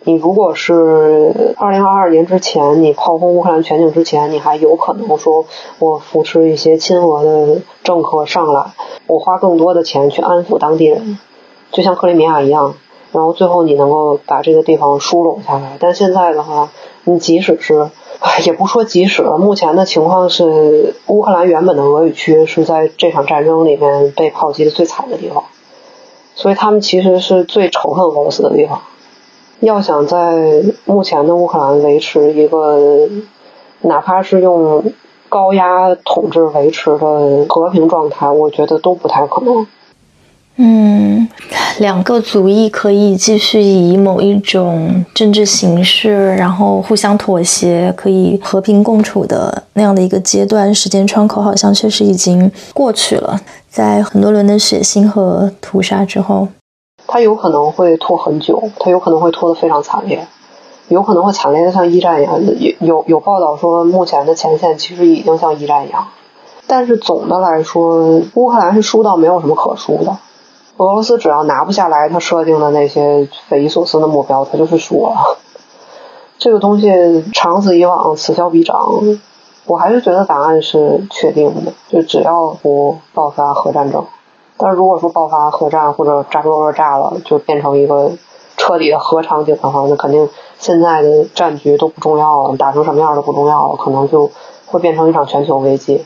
S2: 你如果是二零二二年之前，你炮轰乌克兰全境之前，你还有可能说我扶持一些亲俄的政客上来，我花更多的钱去安抚当地人，就像克里米亚一样，然后最后你能够把这个地方疏拢下来。但现在的话，你即使是。也不说即使了，目前的情况是，乌克兰原本的俄语区是在这场战争里面被炮击的最惨的地方，所以他们其实是最仇恨俄罗斯的地方。要想在目前的乌克兰维持一个，哪怕是用高压统治维持的和平状态，我觉得都不太可能。
S1: 嗯，两个族裔可以继续以某一种政治形式，然后互相妥协，可以和平共处的那样的一个阶段，时间窗口好像确实已经过去了。在很多轮的血腥和屠杀之后，
S2: 它有可能会拖很久，它有可能会拖得非常惨烈，有可能会惨烈的像一战一样。有有有报道说，目前的前线其实已经像一战一样。但是总的来说，乌克兰是输到没有什么可输的。俄罗斯只要拿不下来他设定的那些匪夷所思的目标，他就是输了。这个东西长此以往，此消彼长。我还是觉得答案是确定的，就只要不爆发核战争。但是如果说爆发核战或者扎波罗热炸了，就变成一个彻底的核场景的话，那肯定现在的战局都不重要了，打成什么样都不重要了，可能就会变成一场全球危机。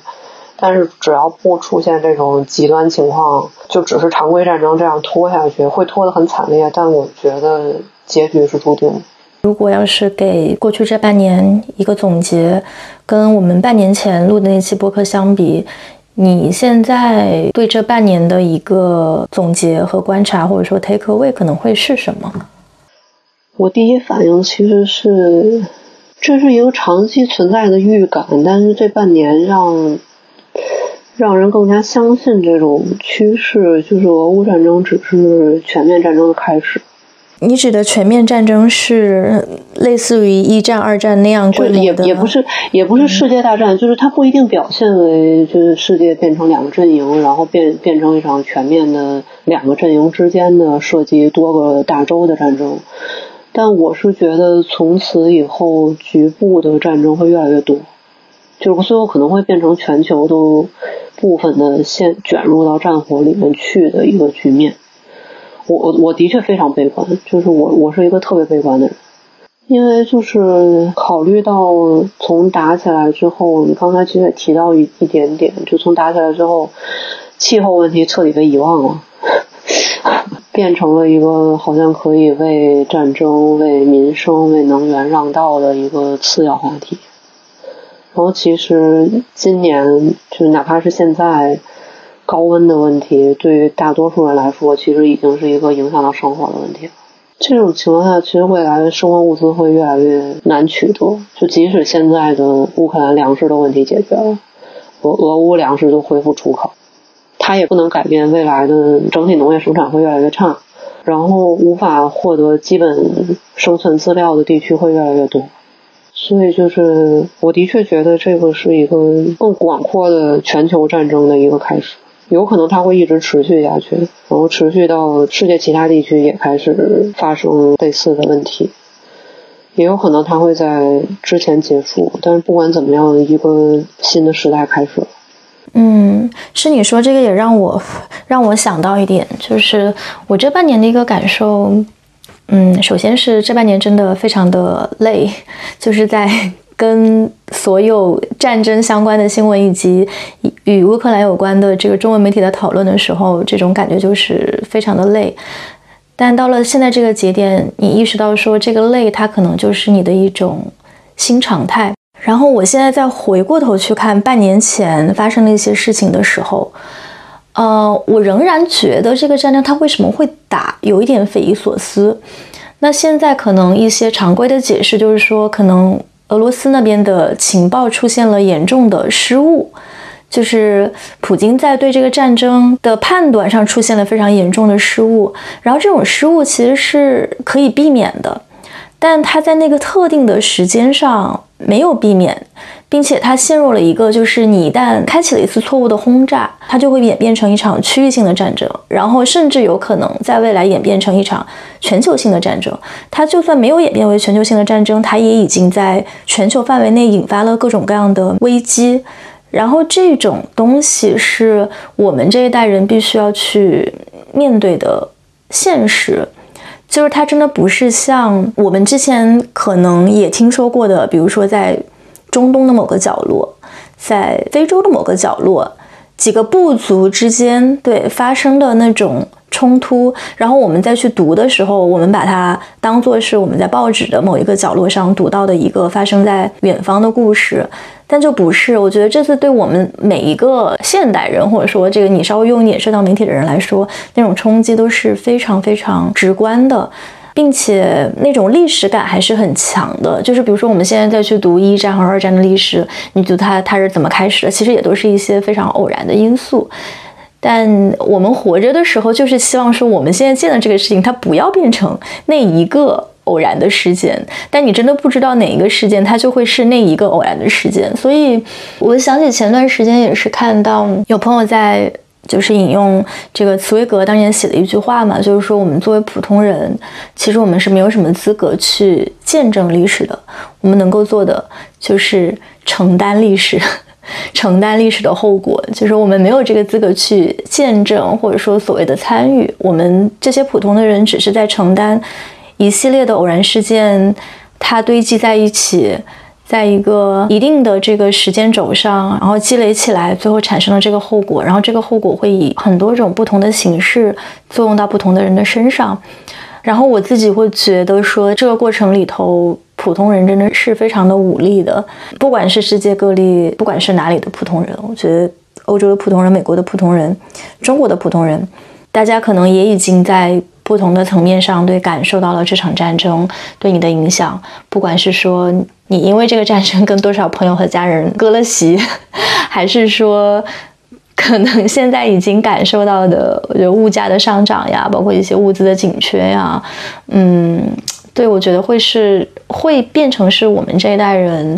S2: 但是只要不出现这种极端情况，就只是常规战争这样拖下去，会拖得很惨烈。但我觉得结局是注定的。
S1: 如果要是给过去这半年一个总结，跟我们半年前录的那期播客相比，你现在对这半年的一个总结和观察，或者说 take away 可能会是什么？
S2: 我第一反应其实是，这是一个长期存在的预感，但是这半年让。让人更加相信这种趋势，就是俄乌战争只是全面战争的开始。
S1: 你指的全面战争是类似于一战、二战那样规
S2: 模的？也也不是，也不是世界大战，就是它不一定表现为就是世界变成两个阵营，然后变变成一场全面的两个阵营之间的涉及多个大洲的战争。但我是觉得从此以后，局部的战争会越来越多。就是最后可能会变成全球都部分的陷卷入到战火里面去的一个局面。我我我的确非常悲观，就是我我是一个特别悲观的人，因为就是考虑到从打起来之后，你刚才其实也提到一一点点，就从打起来之后，气候问题彻底被遗忘了，变成了一个好像可以为战争、为民生、为能源让道的一个次要话题。然后其实今年就哪怕是现在高温的问题，对于大多数人来说，其实已经是一个影响到生活的问题了。这种情况下，其实未来的生活物资会越来越难取得。就即使现在的乌克兰粮食的问题解决了，俄俄乌粮食都恢复出口，它也不能改变未来的整体农业生产会越来越差，然后无法获得基本生存资料的地区会越来越多。所以就是，我的确觉得这个是一个更广阔的全球战争的一个开始，有可能它会一直持续下去，然后持续到世界其他地区也开始发生类似的问题，也有可能它会在之前结束。但是不管怎么样，一个新的时代开始了。
S1: 嗯，是你说这个也让我让我想到一点，就是我这半年的一个感受。嗯，首先是这半年真的非常的累，就是在 跟所有战争相关的新闻以及与乌克兰有关的这个中文媒体的讨论的时候，这种感觉就是非常的累。但到了现在这个节点，你意识到说这个累，它可能就是你的一种新常态。然后我现在再回过头去看半年前发生的一些事情的时候。呃，我仍然觉得这个战争它为什么会打，有一点匪夷所思。那现在可能一些常规的解释就是说，可能俄罗斯那边的情报出现了严重的失误，就是普京在对这个战争的判断上出现了非常严重的失误。然后这种失误其实是可以避免的，但他在那个特定的时间上没有避免，并且它陷入了一个，就是你一旦开启了一次错误的轰炸，它就会演变成一场区域性的战争，然后甚至有可能在未来演变成一场全球性的战争。它就算没有演变为全球性的战争，它也已经在全球范围内引发了各种各样的危机。然后这种东西是我们这一代人必须要去面对的现实。就是它真的不是像我们之前可能也听说过的，比如说在中东的某个角落，在非洲的某个角落，几个部族之间对发生的那种冲突，然后我们再去读的时候，我们把它当做是我们在报纸的某一个角落上读到的一个发生在远方的故事。但就不是，我觉得这次对我们每一个现代人，或者说这个你稍微用一点社交媒体的人来说，那种冲击都是非常非常直观的，并且那种历史感还是很强的。就是比如说我们现在再去读一战和二战的历史，你读它它是怎么开始的，其实也都是一些非常偶然的因素。但我们活着的时候，就是希望说我们现在见的这个事情，它不要变成那一个。偶然的事件，但你真的不知道哪一个事件，它就会是那一个偶然的事件。所以，我想起前段时间也是看到有朋友在就是引用这个茨威格当年写的一句话嘛，就是说我们作为普通人，其实我们是没有什么资格去见证历史的。我们能够做的就是承担历史，承担历史的后果。就是我们没有这个资格去见证，或者说所谓的参与。我们这些普通的人，只是在承担。一系列的偶然事件，它堆积在一起，在一个一定的这个时间轴上，然后积累起来，最后产生了这个后果。然后这个后果会以很多种不同的形式作用到不同的人的身上。然后我自己会觉得说，这个过程里头，普通人真的是非常的无力的。不管是世界各地，不管是哪里的普通人，我觉得欧洲的普通人、美国的普通人、中国的普通人，大家可能也已经在。不同的层面上，对感受到了这场战争对你的影响。不管是说你因为这个战争跟多少朋友和家人割了席，还是说可能现在已经感受到的，我觉得物价的上涨呀，包括一些物资的紧缺呀，嗯，对我觉得会是会变成是我们这一代人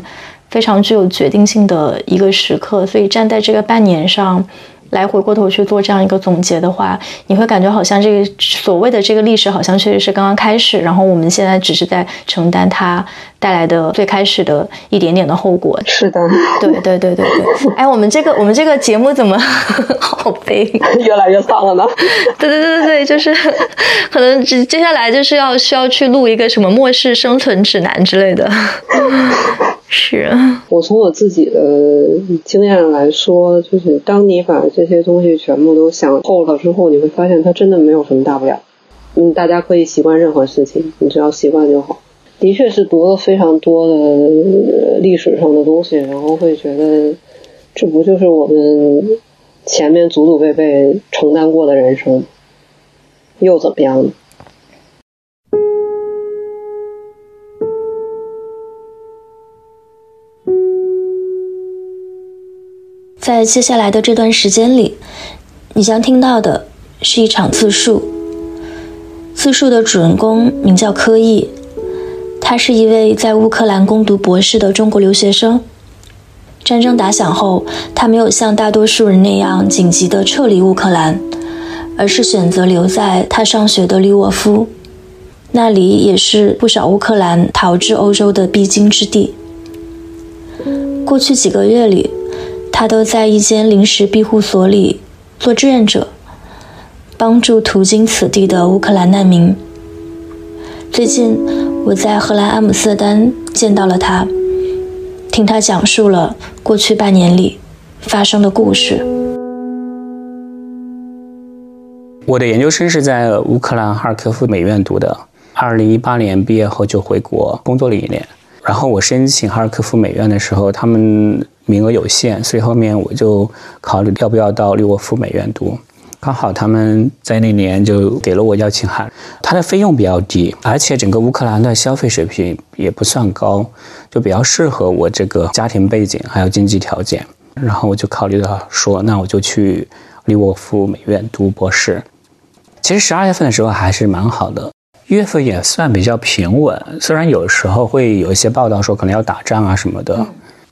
S1: 非常具有决定性的一个时刻。所以站在这个半年上。来回过头去做这样一个总结的话，你会感觉好像这个所谓的这个历史好像确实是刚刚开始，然后我们现在只是在承担它带来的最开始的一点点的后果。
S2: 是的，
S1: 对对对对对。哎，我们这个我们这个节目怎么好悲？
S2: 越来越丧了呢？
S1: 对对对对对，就是可能接接下来就是要需要去录一个什么末世生存指南之类的。是
S2: 我从我自己的经验来说，就是当你把这些东西全部都想透了之后，你会发现它真的没有什么大不了。嗯，大家可以习惯任何事情，你只要习惯就好。的确是读了非常多的历史上的东西，然后会觉得这不就是我们前面祖祖辈辈承担过的人生，又怎么样呢？
S1: 在接下来的这段时间里，你将听到的是一场自述。自述的主人公名叫柯毅，他是一位在乌克兰攻读博士的中国留学生。战争打响后，他没有像大多数人那样紧急地撤离乌克兰，而是选择留在他上学的利沃夫，那里也是不少乌克兰逃至欧洲的必经之地。过去几个月里。他都在一间临时庇护所里做志愿者，帮助途经此地的乌克兰难民。最近，我在荷兰阿姆斯特丹见到了他，听他讲述了过去半年里发生的故事。
S3: 我的研究生是在乌克兰哈尔科夫美院读的，二零一八年毕业后就回国工作了一年。然后我申请哈尔科夫美院的时候，他们。名额有限，所以后面我就考虑要不要到利沃夫美院读。刚好他们在那年就给了我邀请函，它的费用比较低，而且整个乌克兰的消费水平也不算高，就比较适合我这个家庭背景还有经济条件。然后我就考虑到说，那我就去利沃夫美院读博士。其实十二月份的时候还是蛮好的，一月份也算比较平稳，虽然有时候会有一些报道说可能要打仗啊什么的。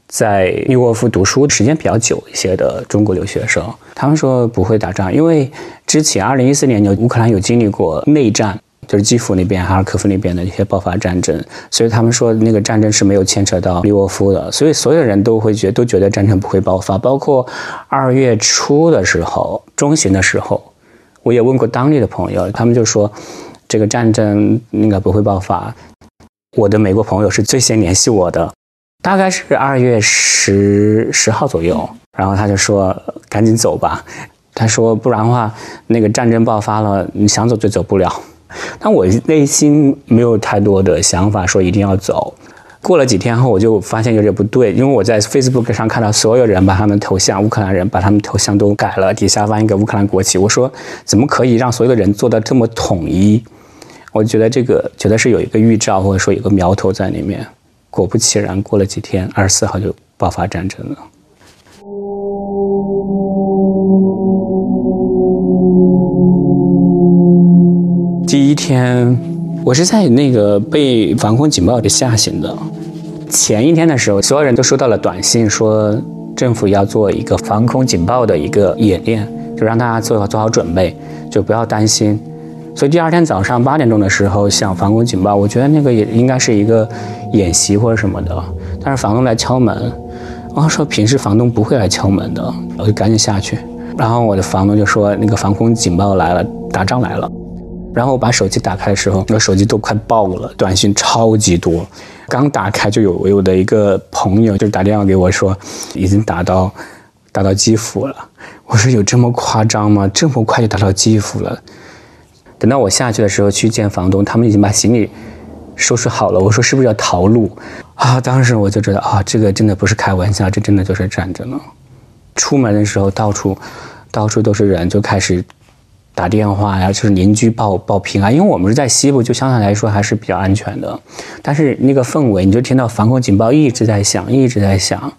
S3: 在利沃夫读书时间比较久一些的中国留学生，他们说不会打仗，因为之前二零一四年有乌克兰有经历过内战，就是基辅那边、哈尔科夫那边的一些爆发战争，所以他们说那个战争是没有牵扯到利沃夫的，所以所有人都会觉都觉得战争不会爆发。包括二月初的时候、中旬的时候，我也问过当地的朋友，他们就说这个战争应该不会爆发。我的美国朋友是最先联系我的。大概是二月十十号左右，然后他就说：“赶紧走吧。”他说：“不然的话，那个战争爆发了，你想走就走不了。”但我内心没有太多的想法，说一定要走。过了几天后，我就发现有点不对，因为我在 Facebook 上看到所有人把他们头像，乌克兰人把他们头像都改了，底下放一个乌克兰国旗。我说：“怎么可以让所有的人做到这么统一？”我觉得这个觉得是有一个预兆，或者说有个苗头在里面。果不其然，过了几天，二十四号就爆发战争了。第一天，我是在那个被防空警报给吓醒的。前一天的时候，所有人都收到了短信，说政府要做一个防空警报的一个演练，就让大家做做好准备，就不要担心。所以第二天早上八点钟的时候响防空警报，我觉得那个也应该是一个演习或者什么的。但是房东来敲门，然后说平时房东不会来敲门的，我就赶紧下去。然后我的房东就说那个防空警报来了，打仗来了。然后我把手机打开的时候，我手机都快爆了，短信超级多。刚打开就有我的一个朋友就打电话给我说，已经打到打到基辅了。我说有这么夸张吗？这么快就打到基辅了？等到我下去的时候去见房东，他们已经把行李收拾好了。我说是不是要逃路啊？当时我就知道啊，这个真的不是开玩笑，这真的就是战争了。出门的时候到处到处都是人，就开始打电话呀，就是邻居报报平安。因为我们是在西部，就相对来说还是比较安全的。但是那个氛围，你就听到防空警报一直在响，一直在响，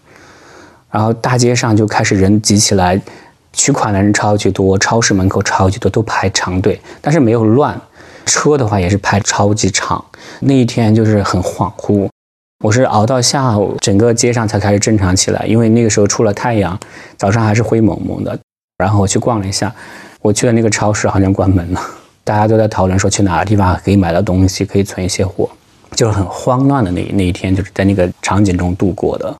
S3: 然后大街上就开始人挤起来。取款的人超级多，超市门口超级多，都排长队，但是没有乱。车的话也是排超级长。那一天就是很恍惚，我是熬到下午，整个街上才开始正常起来，因为那个时候出了太阳，早上还是灰蒙蒙的。然后我去逛了一下，我去的那个超市好像关门了，大家都在讨论说去哪个地方可以买到东西，可以存一些货，就是很慌乱的那那一天，就是在那个场景中度过的。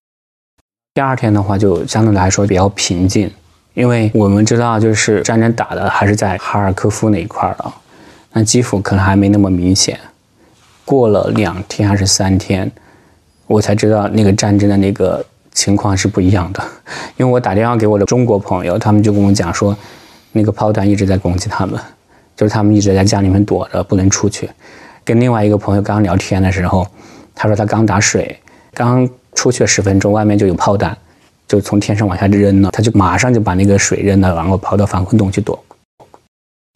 S3: 第二天的话，就相对来说比较平静。因为我们知道，就是战争打的还是在哈尔科夫那一块儿的，那基辅可能还没那么明显。过了两天还是三天，我才知道那个战争的那个情况是不一样的。因为我打电话给我的中国朋友，他们就跟我讲说，那个炮弹一直在攻击他们，就是他们一直在家里面躲着，不能出去。跟另外一个朋友刚聊天的时候，他说他刚打水，刚出去十分钟，外面就有炮弹。就从天上往下扔了，他就马上就把那个水扔了，然后跑到防空洞去躲。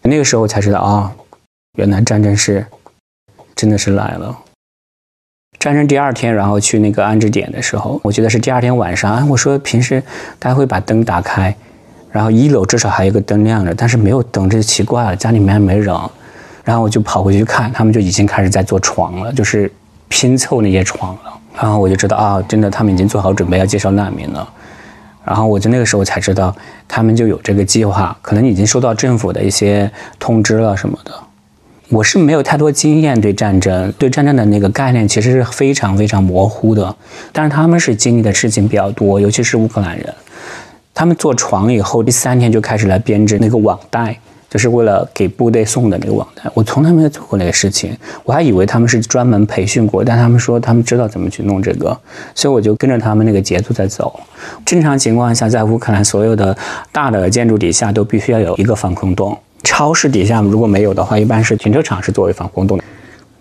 S3: 那个时候才知道啊，原来战争是真的是来了。战争第二天，然后去那个安置点的时候，我觉得是第二天晚上啊。我说平时大家会把灯打开，然后一楼至少还有个灯亮着，但是没有灯，这就奇怪了，家里面没人。然后我就跑回去看，他们就已经开始在做床了，就是拼凑那些床了。然后我就知道啊，真的他们已经做好准备要接收难民了。然后我就那个时候才知道，他们就有这个计划，可能已经收到政府的一些通知了什么的。我是没有太多经验对战争，对战争的那个概念其实是非常非常模糊的。但是他们是经历的事情比较多，尤其是乌克兰人，他们坐床以后第三天就开始来编织那个网袋。就是为了给部队送的那个网单，我从来没有做过那个事情，我还以为他们是专门培训过，但他们说他们知道怎么去弄这个，所以我就跟着他们那个节奏在走。正常情况下，在乌克兰所有的大的建筑底下都必须要有一个防空洞，超市底下如果没有的话，一般是停车场是作为防空洞的。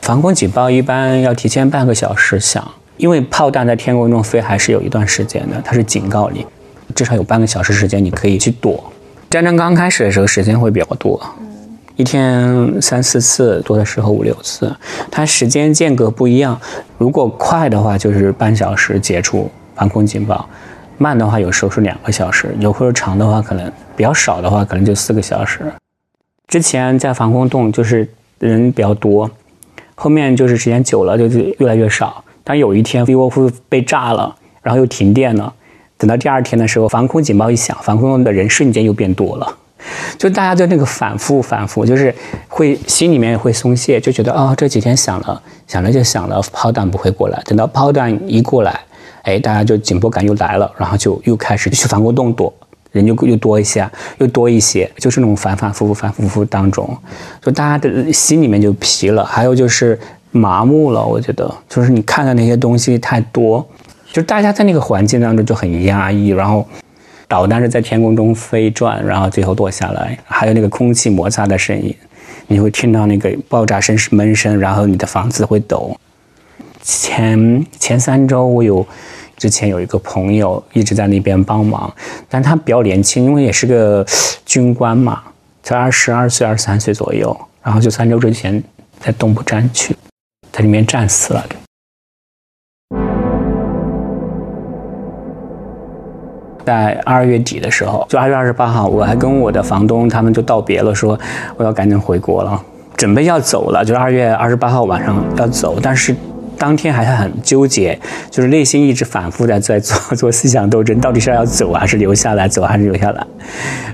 S3: 防空警报一般要提前半个小时响，因为炮弹在天空中飞还是有一段时间的，它是警告你，至少有半个小时时间你可以去躲。战争刚开始的时候，时间会比较多，一天三四次，多的时候五六次。它时间间隔不一样，如果快的话就是半小时解除防空警报，慢的话有时候是两个小时，有或者长的话可能比较少的话可能就四个小时。之前在防空洞就是人比较多，后面就是时间久了就是越来越少。但有一天利沃夫被炸了，然后又停电了。等到第二天的时候，防空警报一响，防空的人瞬间又变多了。就大家就那个反复反复，就是会心里面会松懈，就觉得啊，这几天想了想了就想了，炮弹不会过来。等到炮弹一过来，哎，大家就紧迫感又来了，然后就又开始去防空洞躲，人就又多一些，又多一些，就是那种反反复复、反反复复当中，就大家的心里面就疲了，还有就是麻木了。我觉得，就是你看的那些东西太多，就大家在那个环境当中就很压抑，然后。导弹是在天空中飞转，然后最后落下来，还有那个空气摩擦的声音，你会听到那个爆炸声是闷声，然后你的房子会抖。前前三周我有之前有一个朋友一直在那边帮忙，但他比较年轻，因为也是个军官嘛，才二十二岁、二十三岁左右，然后就三周之前在东部战区在里面战死了。在二月底的时候，就二月二十八号，我还跟我的房东他们就道别了，说我要赶紧回国了，准备要走了，就是二月二十八号晚上要走。但是当天还是很纠结，就是内心一直反复的在做 做思想斗争，到底是要走还是留下来，走还是留下来。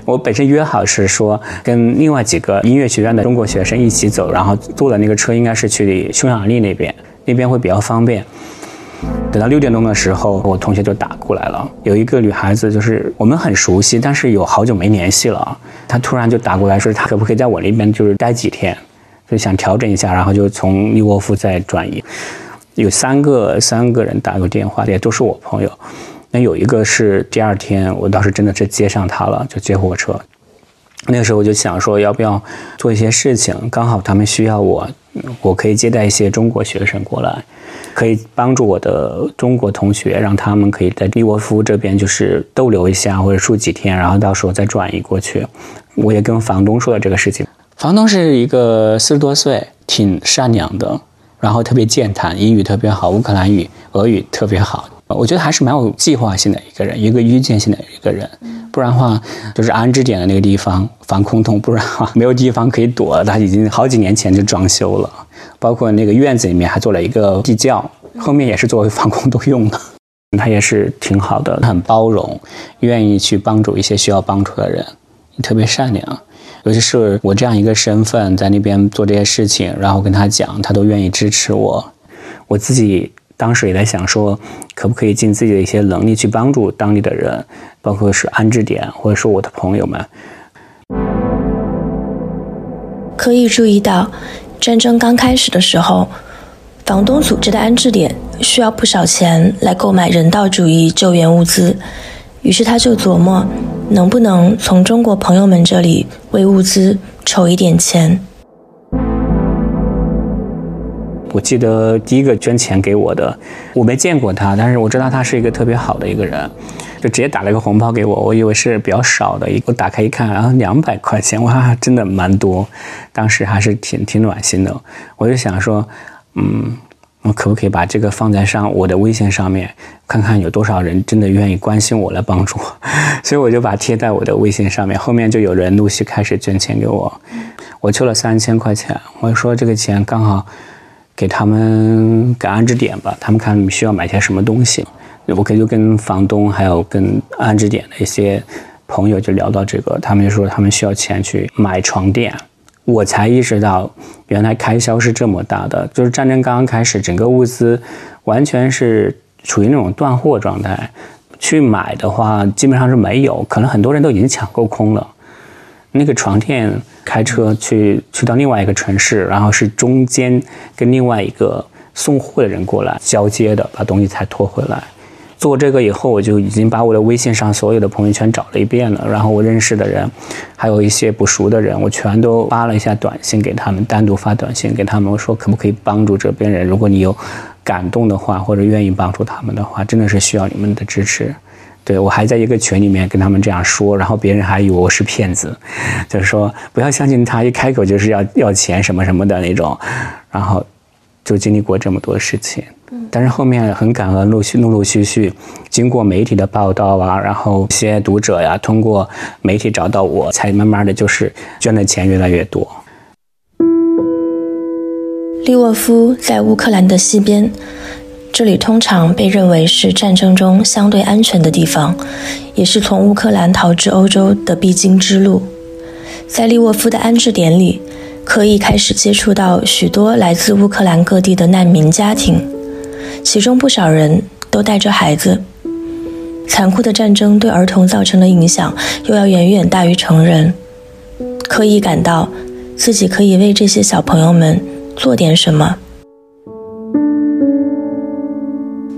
S3: 我本身约好是说跟另外几个音乐学院的中国学生一起走，然后坐的那个车应该是去匈牙利那边，那边会比较方便。等到六点钟的时候，我同学就打过来了。有一个女孩子，就是我们很熟悉，但是有好久没联系了。她突然就打过来，说她可不可以在我那边就是待几天，就想调整一下，然后就从利沃夫再转移。有三个三个人打过电话，也都是我朋友。那有一个是第二天，我倒是真的是接上他了，就接火车。那个时候我就想说，要不要做一些事情？刚好他们需要我，我可以接待一些中国学生过来。可以帮助我的中国同学，让他们可以在利沃夫这边就是逗留一下，或者住几天，然后到时候再转移过去。我也跟房东说了这个事情。房东是一个四十多岁，挺善良的，然后特别健谈，英语特别好，乌克兰语、俄语特别好。我觉得还是蛮有计划性的一个人，一个预见性的一个人。不然的话，就是安置点的那个地方防空洞，不然的话没有地方可以躲。他已经好几年前就装修了。包括那个院子里面还做了一个地窖，后面也是作为防空 洞用的。他也是挺好的，很包容，愿意去帮助一些需要帮助的人，特别善良。尤其是我这样一个身份，在那边做这些事情，然后跟他讲，他都愿意支持我。我自己当时也在想说，可不可以尽自己的一些能力去帮助当地的人，包括是安置点，或者说我的朋友们。
S1: 可以注意到。战争刚开始的时候，房东组织的安置点需要不少钱来购买人道主义救援物资，于是他就琢磨，能不能从中国朋友们这里为物资筹一点钱。
S3: 我记得第一个捐钱给我的，我没见过他，但是我知道他是一个特别好的一个人。就直接打了一个红包给我，我以为是比较少的，一我打开一看，然后两百块钱，哇，真的蛮多，当时还是挺挺暖心的。我就想说，嗯，我可不可以把这个放在上我的微信上面，看看有多少人真的愿意关心我来帮助我，所以我就把贴在我的微信上面，后面就有人陆续开始捐钱给我，我抽了三千块钱，我说这个钱刚好给他们给安置点吧，他们看需要买些什么东西。我可以就跟房东还有跟安置点的一些朋友就聊到这个，他们就说他们需要钱去买床垫，我才意识到原来开销是这么大的。就是战争刚刚开始，整个物资完全是处于那种断货状态，去买的话基本上是没有，可能很多人都已经抢购空了。那个床垫开车去去到另外一个城市，然后是中间跟另外一个送货的人过来交接的，把东西才拖回来。做这个以后，我就已经把我的微信上所有的朋友圈找了一遍了，然后我认识的人，还有一些不熟的人，我全都发了一下短信给他们，单独发短信给他们，我说可不可以帮助这边人？如果你有感动的话，或者愿意帮助他们的话，真的是需要你们的支持。对我还在一个群里面跟他们这样说，然后别人还以为我是骗子，就是说不要相信他，一开口就是要要钱什么什么的那种，然后就经历过这么多事情。但是后面很感恩，陆续陆陆续续，经过媒体的报道啊，然后一些读者呀，通过媒体找到我，才慢慢的就是捐的钱越来越多。
S1: 利沃夫在乌克兰的西边，这里通常被认为是战争中相对安全的地方，也是从乌克兰逃至欧洲的必经之路。在利沃夫的安置点里，可以开始接触到许多来自乌克兰各地的难民家庭，其中不少人都带着孩子。残酷的战争对儿童造成的影响，又要远远大于成人。可以感到自己可以为这些小朋友们做点什么。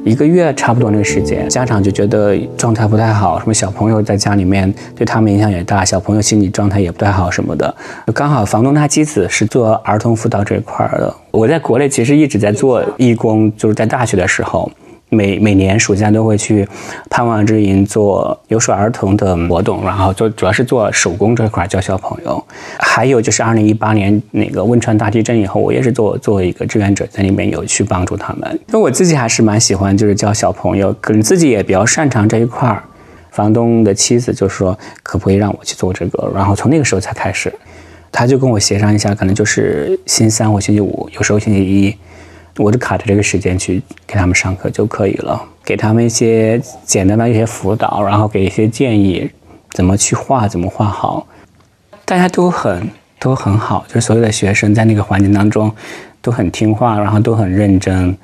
S3: 一个月差不多那个时间，家长就觉得状态不太好，什么小朋友在家里面对他们影响也大，小朋友心理状态也不太好什么的。刚好房东他妻子是做儿童辅导这一块的，我在国内其实一直在做义工，就是在大学的时候。每每年暑假都会去盼望之营做留守儿童的活动，然后做主要是做手工这块教小朋友。还有就是二零一八年那个汶川大地震以后，我也是做作为一个志愿者在里面有去帮助他们。因为我自己还是蛮喜欢就是教小朋友，可能自己也比较擅长这一块儿。房东的妻子就说可不可以让我去做这个，然后从那个时候才开始，他就跟我协商一下，可能就是星期三或星期五，有时候星期一。我就卡着这个时间去给他们上课就可以了，给他们一些简单的一些辅导，然后给一些建议，怎么去画，怎么画好。大家都很都很好，就是所有的学生在那个环境当中都很听话，然后都很认真。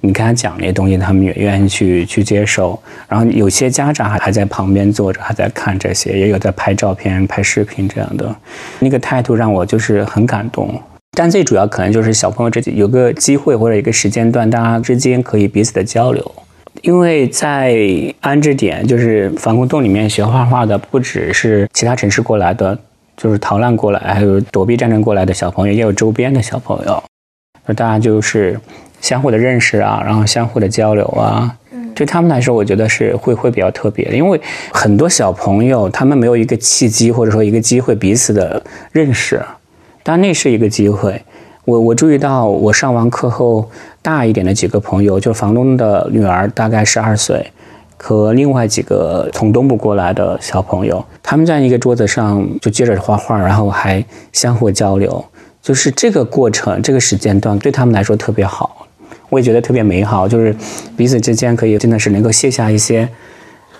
S3: 你跟他讲那些东西，他们也愿意去去接受。然后有些家长还还在旁边坐着，还在看这些，也有在拍照片、拍视频这样的。那个态度让我就是很感动。但最主要可能就是小朋友之间有个机会或者一个时间段，大家之间可以彼此的交流。因为在安置点，就是防空洞里面学画画的，不只是其他城市过来的，就是逃难过来，还有躲避战争过来的小朋友，也有周边的小朋友。那大家就是相互的认识啊，然后相互的交流啊。对他们来说，我觉得是会会比较特别的，因为很多小朋友他们没有一个契机或者说一个机会彼此的认识。但那是一个机会，我我注意到，我上完课后，大一点的几个朋友，就是房东的女儿，大概十二岁，和另外几个从东部过来的小朋友，他们在一个桌子上就接着画画，然后还相互交流，就是这个过程，这个时间段对他们来说特别好，我也觉得特别美好，就是彼此之间可以真的是能够卸下一些。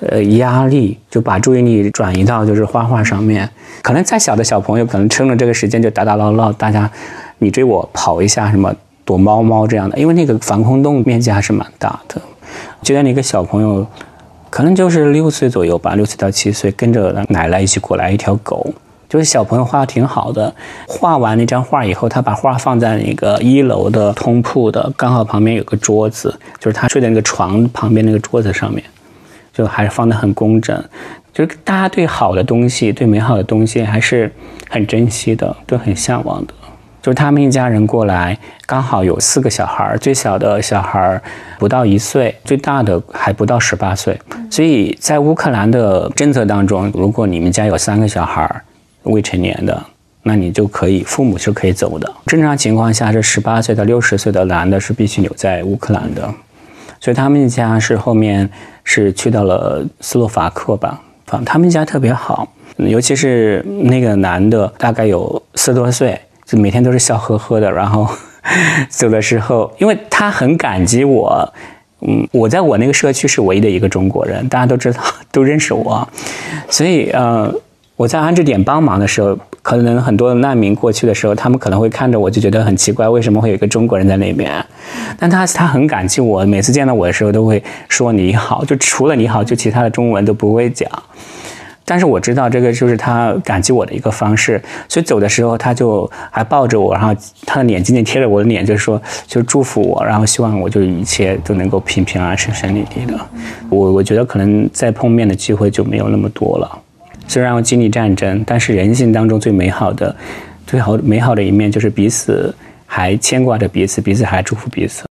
S3: 呃，压力就把注意力转移到就是画画上面。可能再小的小朋友，可能趁着这个时间就打打闹闹，大家你追我跑一下，什么躲猫猫这样的。因为那个防空洞面积还是蛮大的。就像那个小朋友，可能就是六岁左右吧，六岁到七岁，跟着奶奶一起过来，一条狗。就是小朋友画的挺好的。画完那张画以后，他把画放在那个一楼的通铺的，刚好旁边有个桌子，就是他睡在那个床旁边那个桌子上面。就还是放得很工整，就是大家对好的东西、对美好的东西还是很珍惜的，都很向往的。就是他们一家人过来，刚好有四个小孩，最小的小孩不到一岁，最大的还不到十八岁。所以在乌克兰的政策当中，如果你们家有三个小孩未成年的，那你就可以父母是可以走的。正常情况下，这十八岁到六十岁的男的是必须留在乌克兰的。所以他们家是后面是去到了斯洛伐克吧，反他们家特别好，尤其是那个男的，大概有四十多岁，就每天都是笑呵呵的。然后 走的时候，因为他很感激我，嗯，我在我那个社区是唯一的一个中国人，大家都知道，都认识我，所以呃，我在安置点帮忙的时候。可能很多难民过去的时候，他们可能会看着我就觉得很奇怪，为什么会有一个中国人在那边？但他他很感激我，每次见到我的时候都会说你好，就除了你好，就其他的中文都不会讲。但是我知道这个就是他感激我的一个方式，所以走的时候他就还抱着我，然后他的脸紧紧贴着我的脸，就说就祝福我，然后希望我就一切都能够平平安安、顺顺利利的。我我觉得可能再碰面的机会就没有那么多了。虽然要经历战争，但是人性当中最美好的、最好美好的一面就是彼此还牵挂着彼此，彼此还祝福彼此。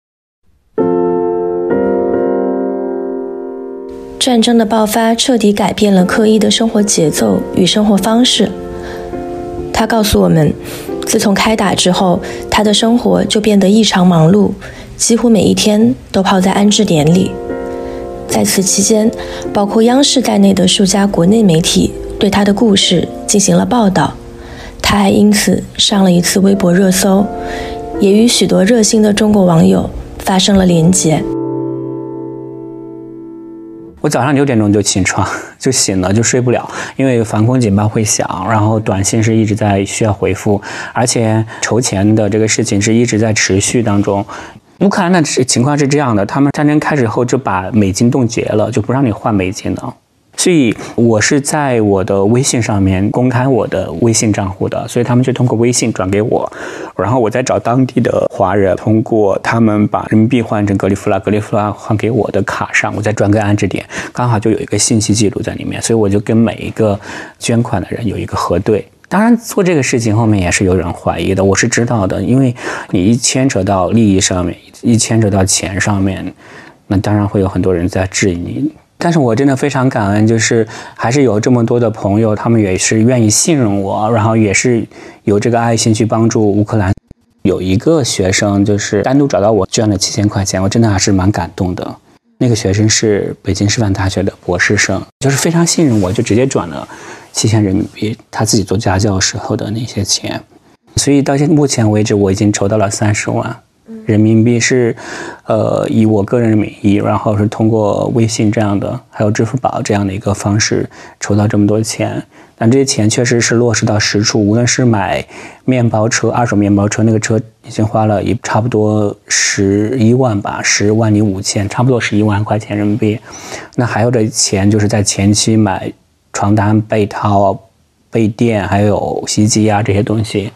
S1: 战争的爆发彻底改变了科伊的生活节奏与生活方式。他告诉我们，自从开打之后，他的生活就变得异常忙碌，几乎每一天都泡在安置点里。在此期间，包括央视在内的数家国内媒体。对他的故事进行了报道，他还因此上了一次微博热搜，也与许多热心的中国网友发生了连结。
S3: 我早上六点钟就起床，就醒了，就睡不了，因为防空警报会响，然后短信是一直在需要回复，而且筹钱的这个事情是一直在持续当中。乌克兰的情况是这样的，他们战争开始后就把美金冻结了，就不让你换美金了。所以我是在我的微信上面公开我的微信账户的，所以他们就通过微信转给我，然后我再找当地的华人，通过他们把人民币换成格里夫拉，格里夫拉换给我的卡上，我再转给安置点，刚好就有一个信息记录在里面，所以我就跟每一个捐款的人有一个核对。当然做这个事情后面也是有人怀疑的，我是知道的，因为你一牵扯到利益上面，一牵扯到钱上面，那当然会有很多人在质疑你。但是我真的非常感恩，就是还是有这么多的朋友，他们也是愿意信任我，然后也是有这个爱心去帮助乌克兰。有一个学生就是单独找到我捐了七千块钱，我真的还是蛮感动的。那个学生是北京师范大学的博士生，就是非常信任我，就直接转了七千人民币，他自己做家教时候的那些钱。所以到现目前为止，我已经筹到了三十万。人民币是，呃，以我个人的名义，然后是通过微信这样的，还有支付宝这样的一个方式筹到这么多钱。但这些钱确实是落实到实处，无论是买面包车、二手面包车，那个车已经花了一差不多十一万吧，十万零五千，差不多十一万块钱人民币。那还有的钱就是在前期买床单、被套、被垫，还有洗衣机啊这些东西。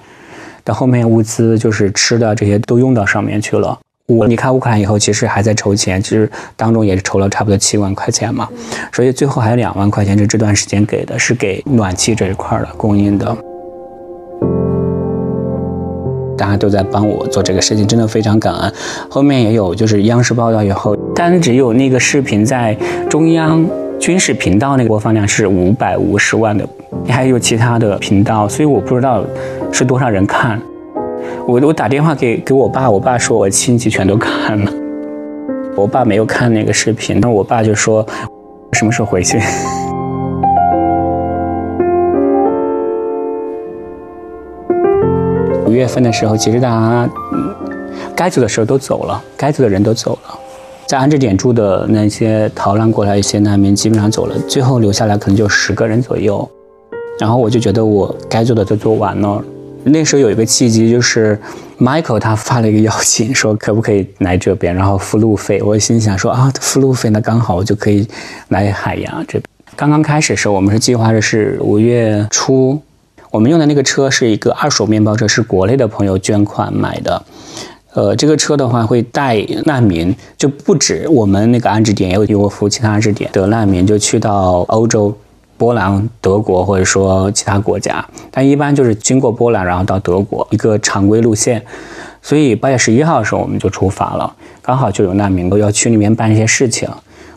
S3: 到后面物资就是吃的这些都用到上面去了。我离开乌克兰以后，其实还在筹钱，其实当中也是筹了差不多七万块钱嘛。所以最后还有两万块钱是这段时间给的，是给暖气这一块的供应的。大家都在帮我做这个事情，真的非常感恩。后面也有就是央视报道以后，单只有那个视频在中央军事频道那个播放量是五百五十万的，你还有其他的频道，所以我不知道。是多少人看？我我打电话给给我爸，我爸说我亲戚全都看了。我爸没有看那个视频，但我爸就说什么时候回去？五月份的时候，其实大家该走的时候都走了，该走的人都走了，在安置点住的那些逃难过来一些难民基本上走了，最后留下来可能就十个人左右。然后我就觉得我该做的都做完了。那时候有一个契机，就是 Michael 他发了一个邀请，说可不可以来这边，然后付路费。我心想说啊，付路费那刚好我就可以来海洋这边。刚刚开始的时候，我们是计划的是五月初，我们用的那个车是一个二手面包车，是国内的朋友捐款买的。呃，这个车的话会带难民，就不止我们那个安置点，也有有服务其他安置点的难民，就去到欧洲。波兰、德国或者说其他国家，但一般就是经过波兰，然后到德国一个常规路线。所以八月十一号的时候我们就出发了，刚好就有难民要去那边办一些事情，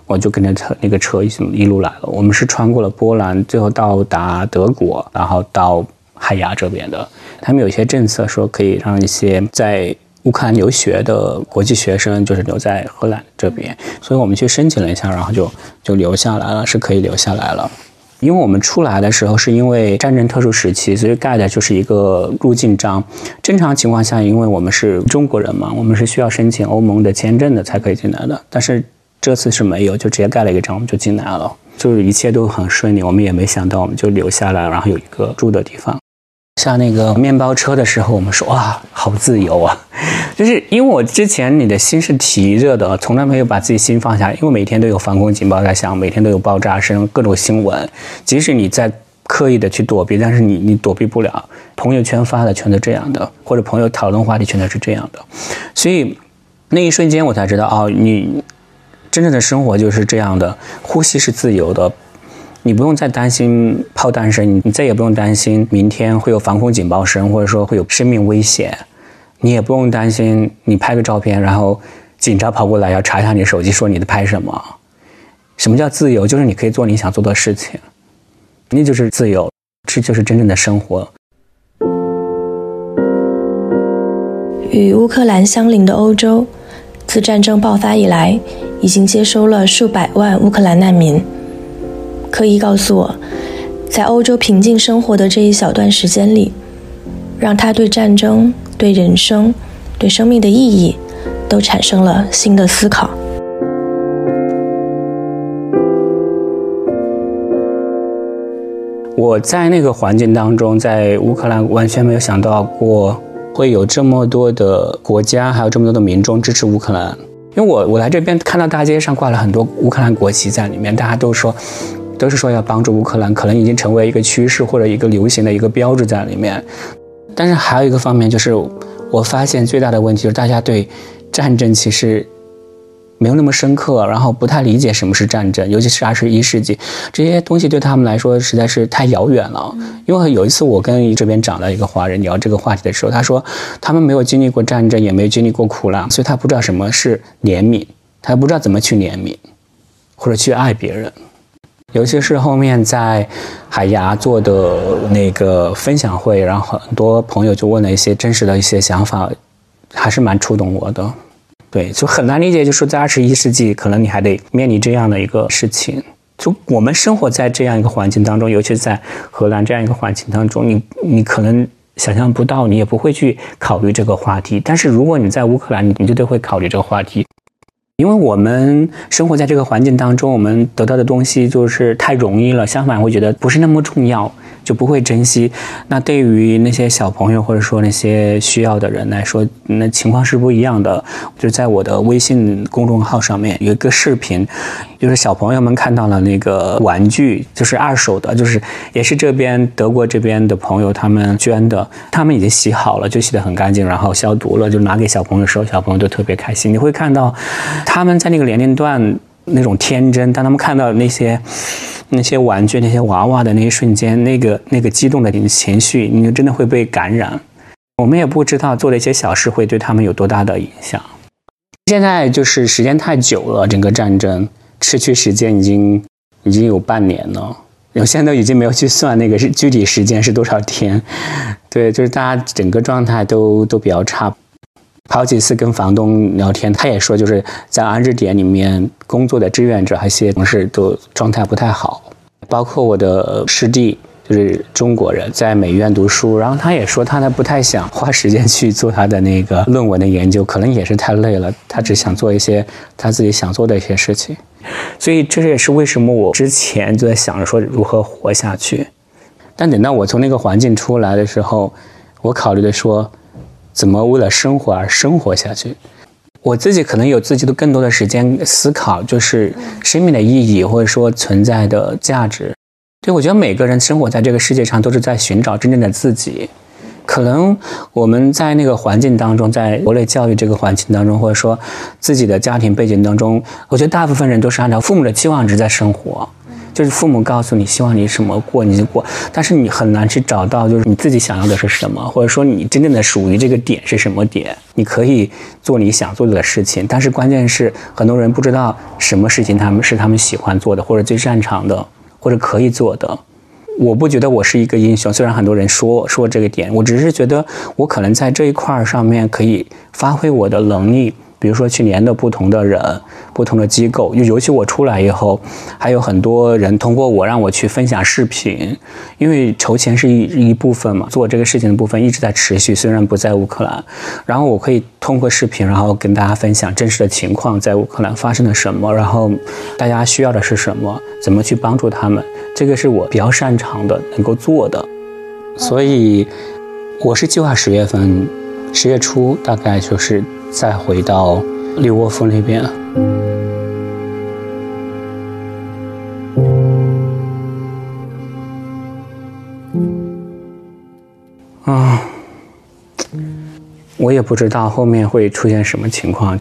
S3: 我就跟着车那个车一一路来了。我们是穿过了波兰，最后到达德国，然后到海牙这边的。他们有一些政策说可以让一些在乌克兰留学的国际学生就是留在荷兰这边，所以我们去申请了一下，然后就就留下来了，是可以留下来了。因为我们出来的时候是因为战争特殊时期，所以盖的就是一个入境章。正常情况下，因为我们是中国人嘛，我们是需要申请欧盟的签证的才可以进来的。但是这次是没有，就直接盖了一个章，我们就进来了，就是一切都很顺利。我们也没想到，我们就留下来，然后有一个住的地方。下那个面包车的时候，我们说哇，好自由啊！就是因为我之前你的心是提着的，从来没有把自己心放下，因为每天都有防空警报在响，每天都有爆炸声，各种新闻。即使你在刻意的去躲避，但是你你躲避不了。朋友圈发的全都这样的，或者朋友讨论话题全都是这样的。所以那一瞬间我才知道，哦，你真正的生活就是这样的，呼吸是自由的。你不用再担心炮弹声，你你再也不用担心明天会有防空警报声，或者说会有生命危险。你也不用担心你拍个照片，然后警察跑过来要查一下你手机，说你在拍什么。什么叫自由？就是你可以做你想做的事情，那就是自由，这就是真正的生活。
S1: 与乌克兰相邻的欧洲，自战争爆发以来，已经接收了数百万乌克兰难民。刻意告诉我，在欧洲平静生活的这一小段时间里，让他对战争、对人生、对生命的意义，都产生了新的思考。
S3: 我在那个环境当中，在乌克兰完全没有想到过会有这么多的国家，还有这么多的民众支持乌克兰。因为我我来这边看到大街上挂了很多乌克兰国旗在里面，大家都说都是说要帮助乌克兰，可能已经成为一个趋势或者一个流行的一个标志在里面。但是还有一个方面就是，我发现最大的问题就是大家对战争其实。没有那么深刻，然后不太理解什么是战争，尤其是二十一世纪，这些东西对他们来说实在是太遥远了。因为有一次我跟这边长的一个华人聊这个话题的时候，他说他们没有经历过战争，也没有经历过苦难，所以他不知道什么是怜悯，他不知道怎么去怜悯，或者去爱别人。尤其是后面在海牙做的那个分享会，然后很多朋友就问了一些真实的一些想法，还是蛮触动我的。对，就很难理解，就是在二十一世纪，可能你还得面临这样的一个事情。就我们生活在这样一个环境当中，尤其是在荷兰这样一个环境当中，你你可能想象不到，你也不会去考虑这个话题。但是如果你在乌克兰，你绝对会考虑这个话题，因为我们生活在这个环境当中，我们得到的东西就是太容易了，相反会觉得不是那么重要。就不会珍惜。那对于那些小朋友或者说那些需要的人来说，那情况是不一样的。就在我的微信公众号上面有一个视频，就是小朋友们看到了那个玩具，就是二手的，就是也是这边德国这边的朋友他们捐的，他们已经洗好了，就洗得很干净，然后消毒了，就拿给小朋友的时候，小朋友都特别开心。你会看到他们在那个年龄段那种天真，当他们看到那些。那些玩具、那些娃娃的那一瞬间，那个那个激动的情绪，你就真的会被感染。我们也不知道做了一些小事会对他们有多大的影响。现在就是时间太久了，整个战争持续时间已经已经有半年了。我现在都已经没有去算那个是具体时间是多少天。对，就是大家整个状态都都比较差。好几次跟房东聊天，他也说，就是在安置点里面工作的志愿者，还有一些同事都状态不太好。包括我的师弟，就是中国人，在美院读书，然后他也说，他呢不太想花时间去做他的那个论文的研究，可能也是太累了，他只想做一些他自己想做的一些事情。所以这也是为什么我之前就在想着说如何活下去。但等到我从那个环境出来的时候，我考虑的说。怎么为了生活而生活下去？我自己可能有自己的更多的时间思考，就是生命的意义，或者说存在的价值。对我觉得每个人生活在这个世界上，都是在寻找真正的自己。可能我们在那个环境当中，在国内教育这个环境当中，或者说自己的家庭背景当中，我觉得大部分人都是按照父母的期望值在生活。就是父母告诉你希望你什么过你就过，但是你很难去找到就是你自己想要的是什么，或者说你真正的属于这个点是什么点。你可以做你想做的事情，但是关键是很多人不知道什么事情他们是他们喜欢做的，或者最擅长的，或者可以做的。我不觉得我是一个英雄，虽然很多人说说这个点，我只是觉得我可能在这一块上面可以发挥我的能力。比如说去年的不同的人、不同的机构，尤其我出来以后，还有很多人通过我让我去分享视频，因为筹钱是一一部分嘛，做这个事情的部分一直在持续，虽然不在乌克兰，然后我可以通过视频，然后跟大家分享真实的情况，在乌克兰发生了什么，然后大家需要的是什么，怎么去帮助他们，这个是我比较擅长的，能够做的，所以我是计划十月份，十月初大概就是。再回到利沃夫那边，啊，我也不知道后面会出现什么情况，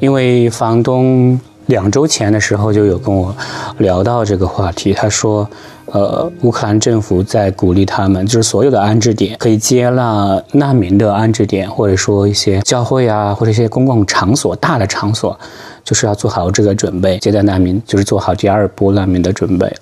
S3: 因为房东两周前的时候就有跟我聊到这个话题，他说。呃，乌克兰政府在鼓励他们，就是所有的安置点可以接纳难民的安置点，或者说一些教会啊，或者一些公共场所、大的场所，就是要做好这个准备，接待难民，就是做好第二波难民的准备。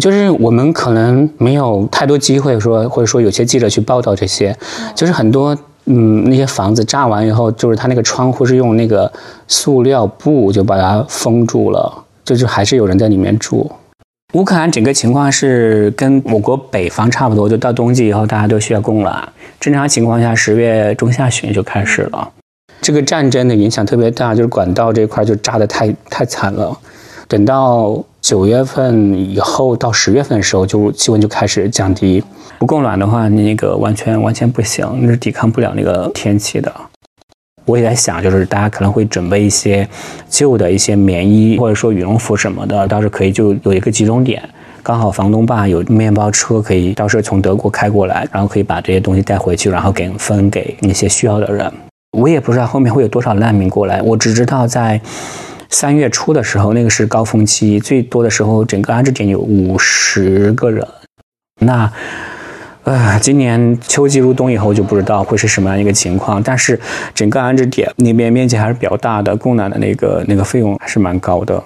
S3: 就是我们可能没有太多机会说，或者说有些记者去报道这些，就是很多嗯那些房子炸完以后，就是他那个窗户是用那个塑料布就把它封住了，就是还是有人在里面住。乌克兰整个情况是跟我国北方差不多，就到冬季以后，大家都需要供暖。正常情况下，十月中下旬就开始了。这个战争的影响特别大，就是管道这块就炸得太太惨了。等到九月份以后到十月份的时候，就气温就开始降低。不供暖的话，那个完全完全不行，那是抵抗不了那个天气的。我也在想，就是大家可能会准备一些旧的一些棉衣，或者说羽绒服什么的，倒是可以就有一个集中点。刚好房东爸有面包车，可以到时候从德国开过来，然后可以把这些东西带回去，然后给分给那些需要的人。我也不知道后面会有多少难民过来，我只知道在三月初的时候，那个是高峰期，最多的时候，整个安置点有五十个人。那。呃，今年秋季入冬以后就不知道会是什么样一个情况，但是整个安置点那边面积还是比较大的，供暖的那个那个费用还是蛮高的。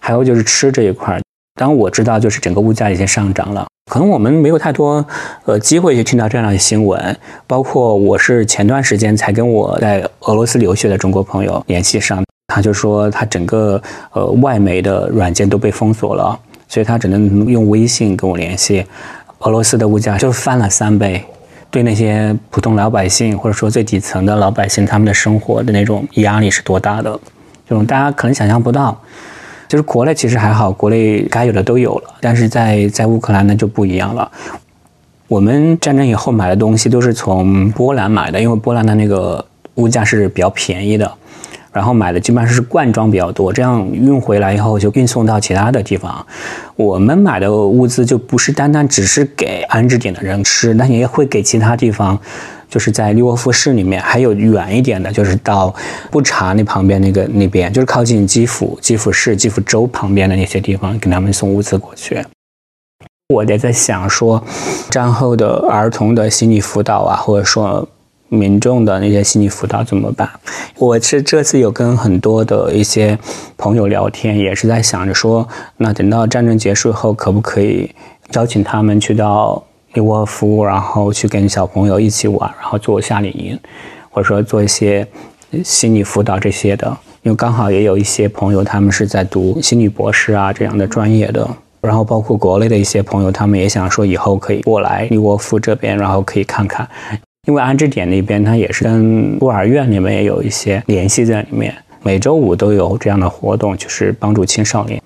S3: 还有就是吃这一块，当我知道就是整个物价已经上涨了，可能我们没有太多呃机会去听到这样的新闻。包括我是前段时间才跟我在俄罗斯留学的中国朋友联系上，他就说他整个呃外媒的软件都被封锁了，所以他只能用微信跟我联系。俄罗斯的物价就翻了三倍，对那些普通老百姓或者说最底层的老百姓，他们的生活的那种压力是多大的？这种大家可能想象不到。就是国内其实还好，国内该有的都有了，但是在在乌克兰那就不一样了。我们战争以后买的东西都是从波兰买的，因为波兰的那个物价是比较便宜的。然后买的基本上是罐装比较多，这样运回来以后就运送到其他的地方。我们买的物资就不是单单只是给安置点的人吃，那也会给其他地方，就是在利沃夫市里面，还有远一点的，就是到布查那旁边那个那边，就是靠近基辅、基辅市、基辅州旁边的那些地方，给他们送物资过去。我也在想说，战后的儿童的心理辅导啊，或者说。民众的那些心理辅导怎么办？我是这次有跟很多的一些朋友聊天，也是在想着说，那等到战争结束后，可不可以邀请他们去到利沃夫，然后去跟小朋友一起玩，然后做夏令营，或者说做一些心理辅导这些的。因为刚好也有一些朋友，他们是在读心理博士啊这样的专业的，然后包括国内的一些朋友，他们也想说以后可以过来利沃夫这边，然后可以看看。因为安置点那边，它也是跟孤儿院里面也有一些联系在里面，每周五都有这样的活动，就是帮助青少年。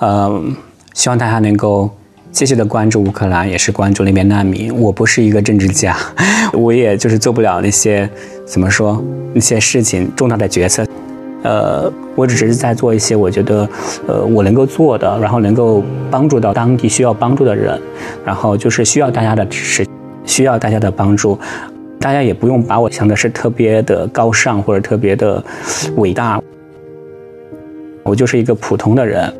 S3: 嗯，希望大家能够继续的关注乌克兰，也是关注那边难民。我不是一个政治家，我也就是做不了那些怎么说那些事情重大的决策。呃，我只是在做一些我觉得呃我能够做的，然后能够帮助到当地需要帮助的人，然后就是需要大家的支持，需要大家的帮助。大家也不用把我想的是特别的高尚或者特别的伟大，我就是一个普通的人。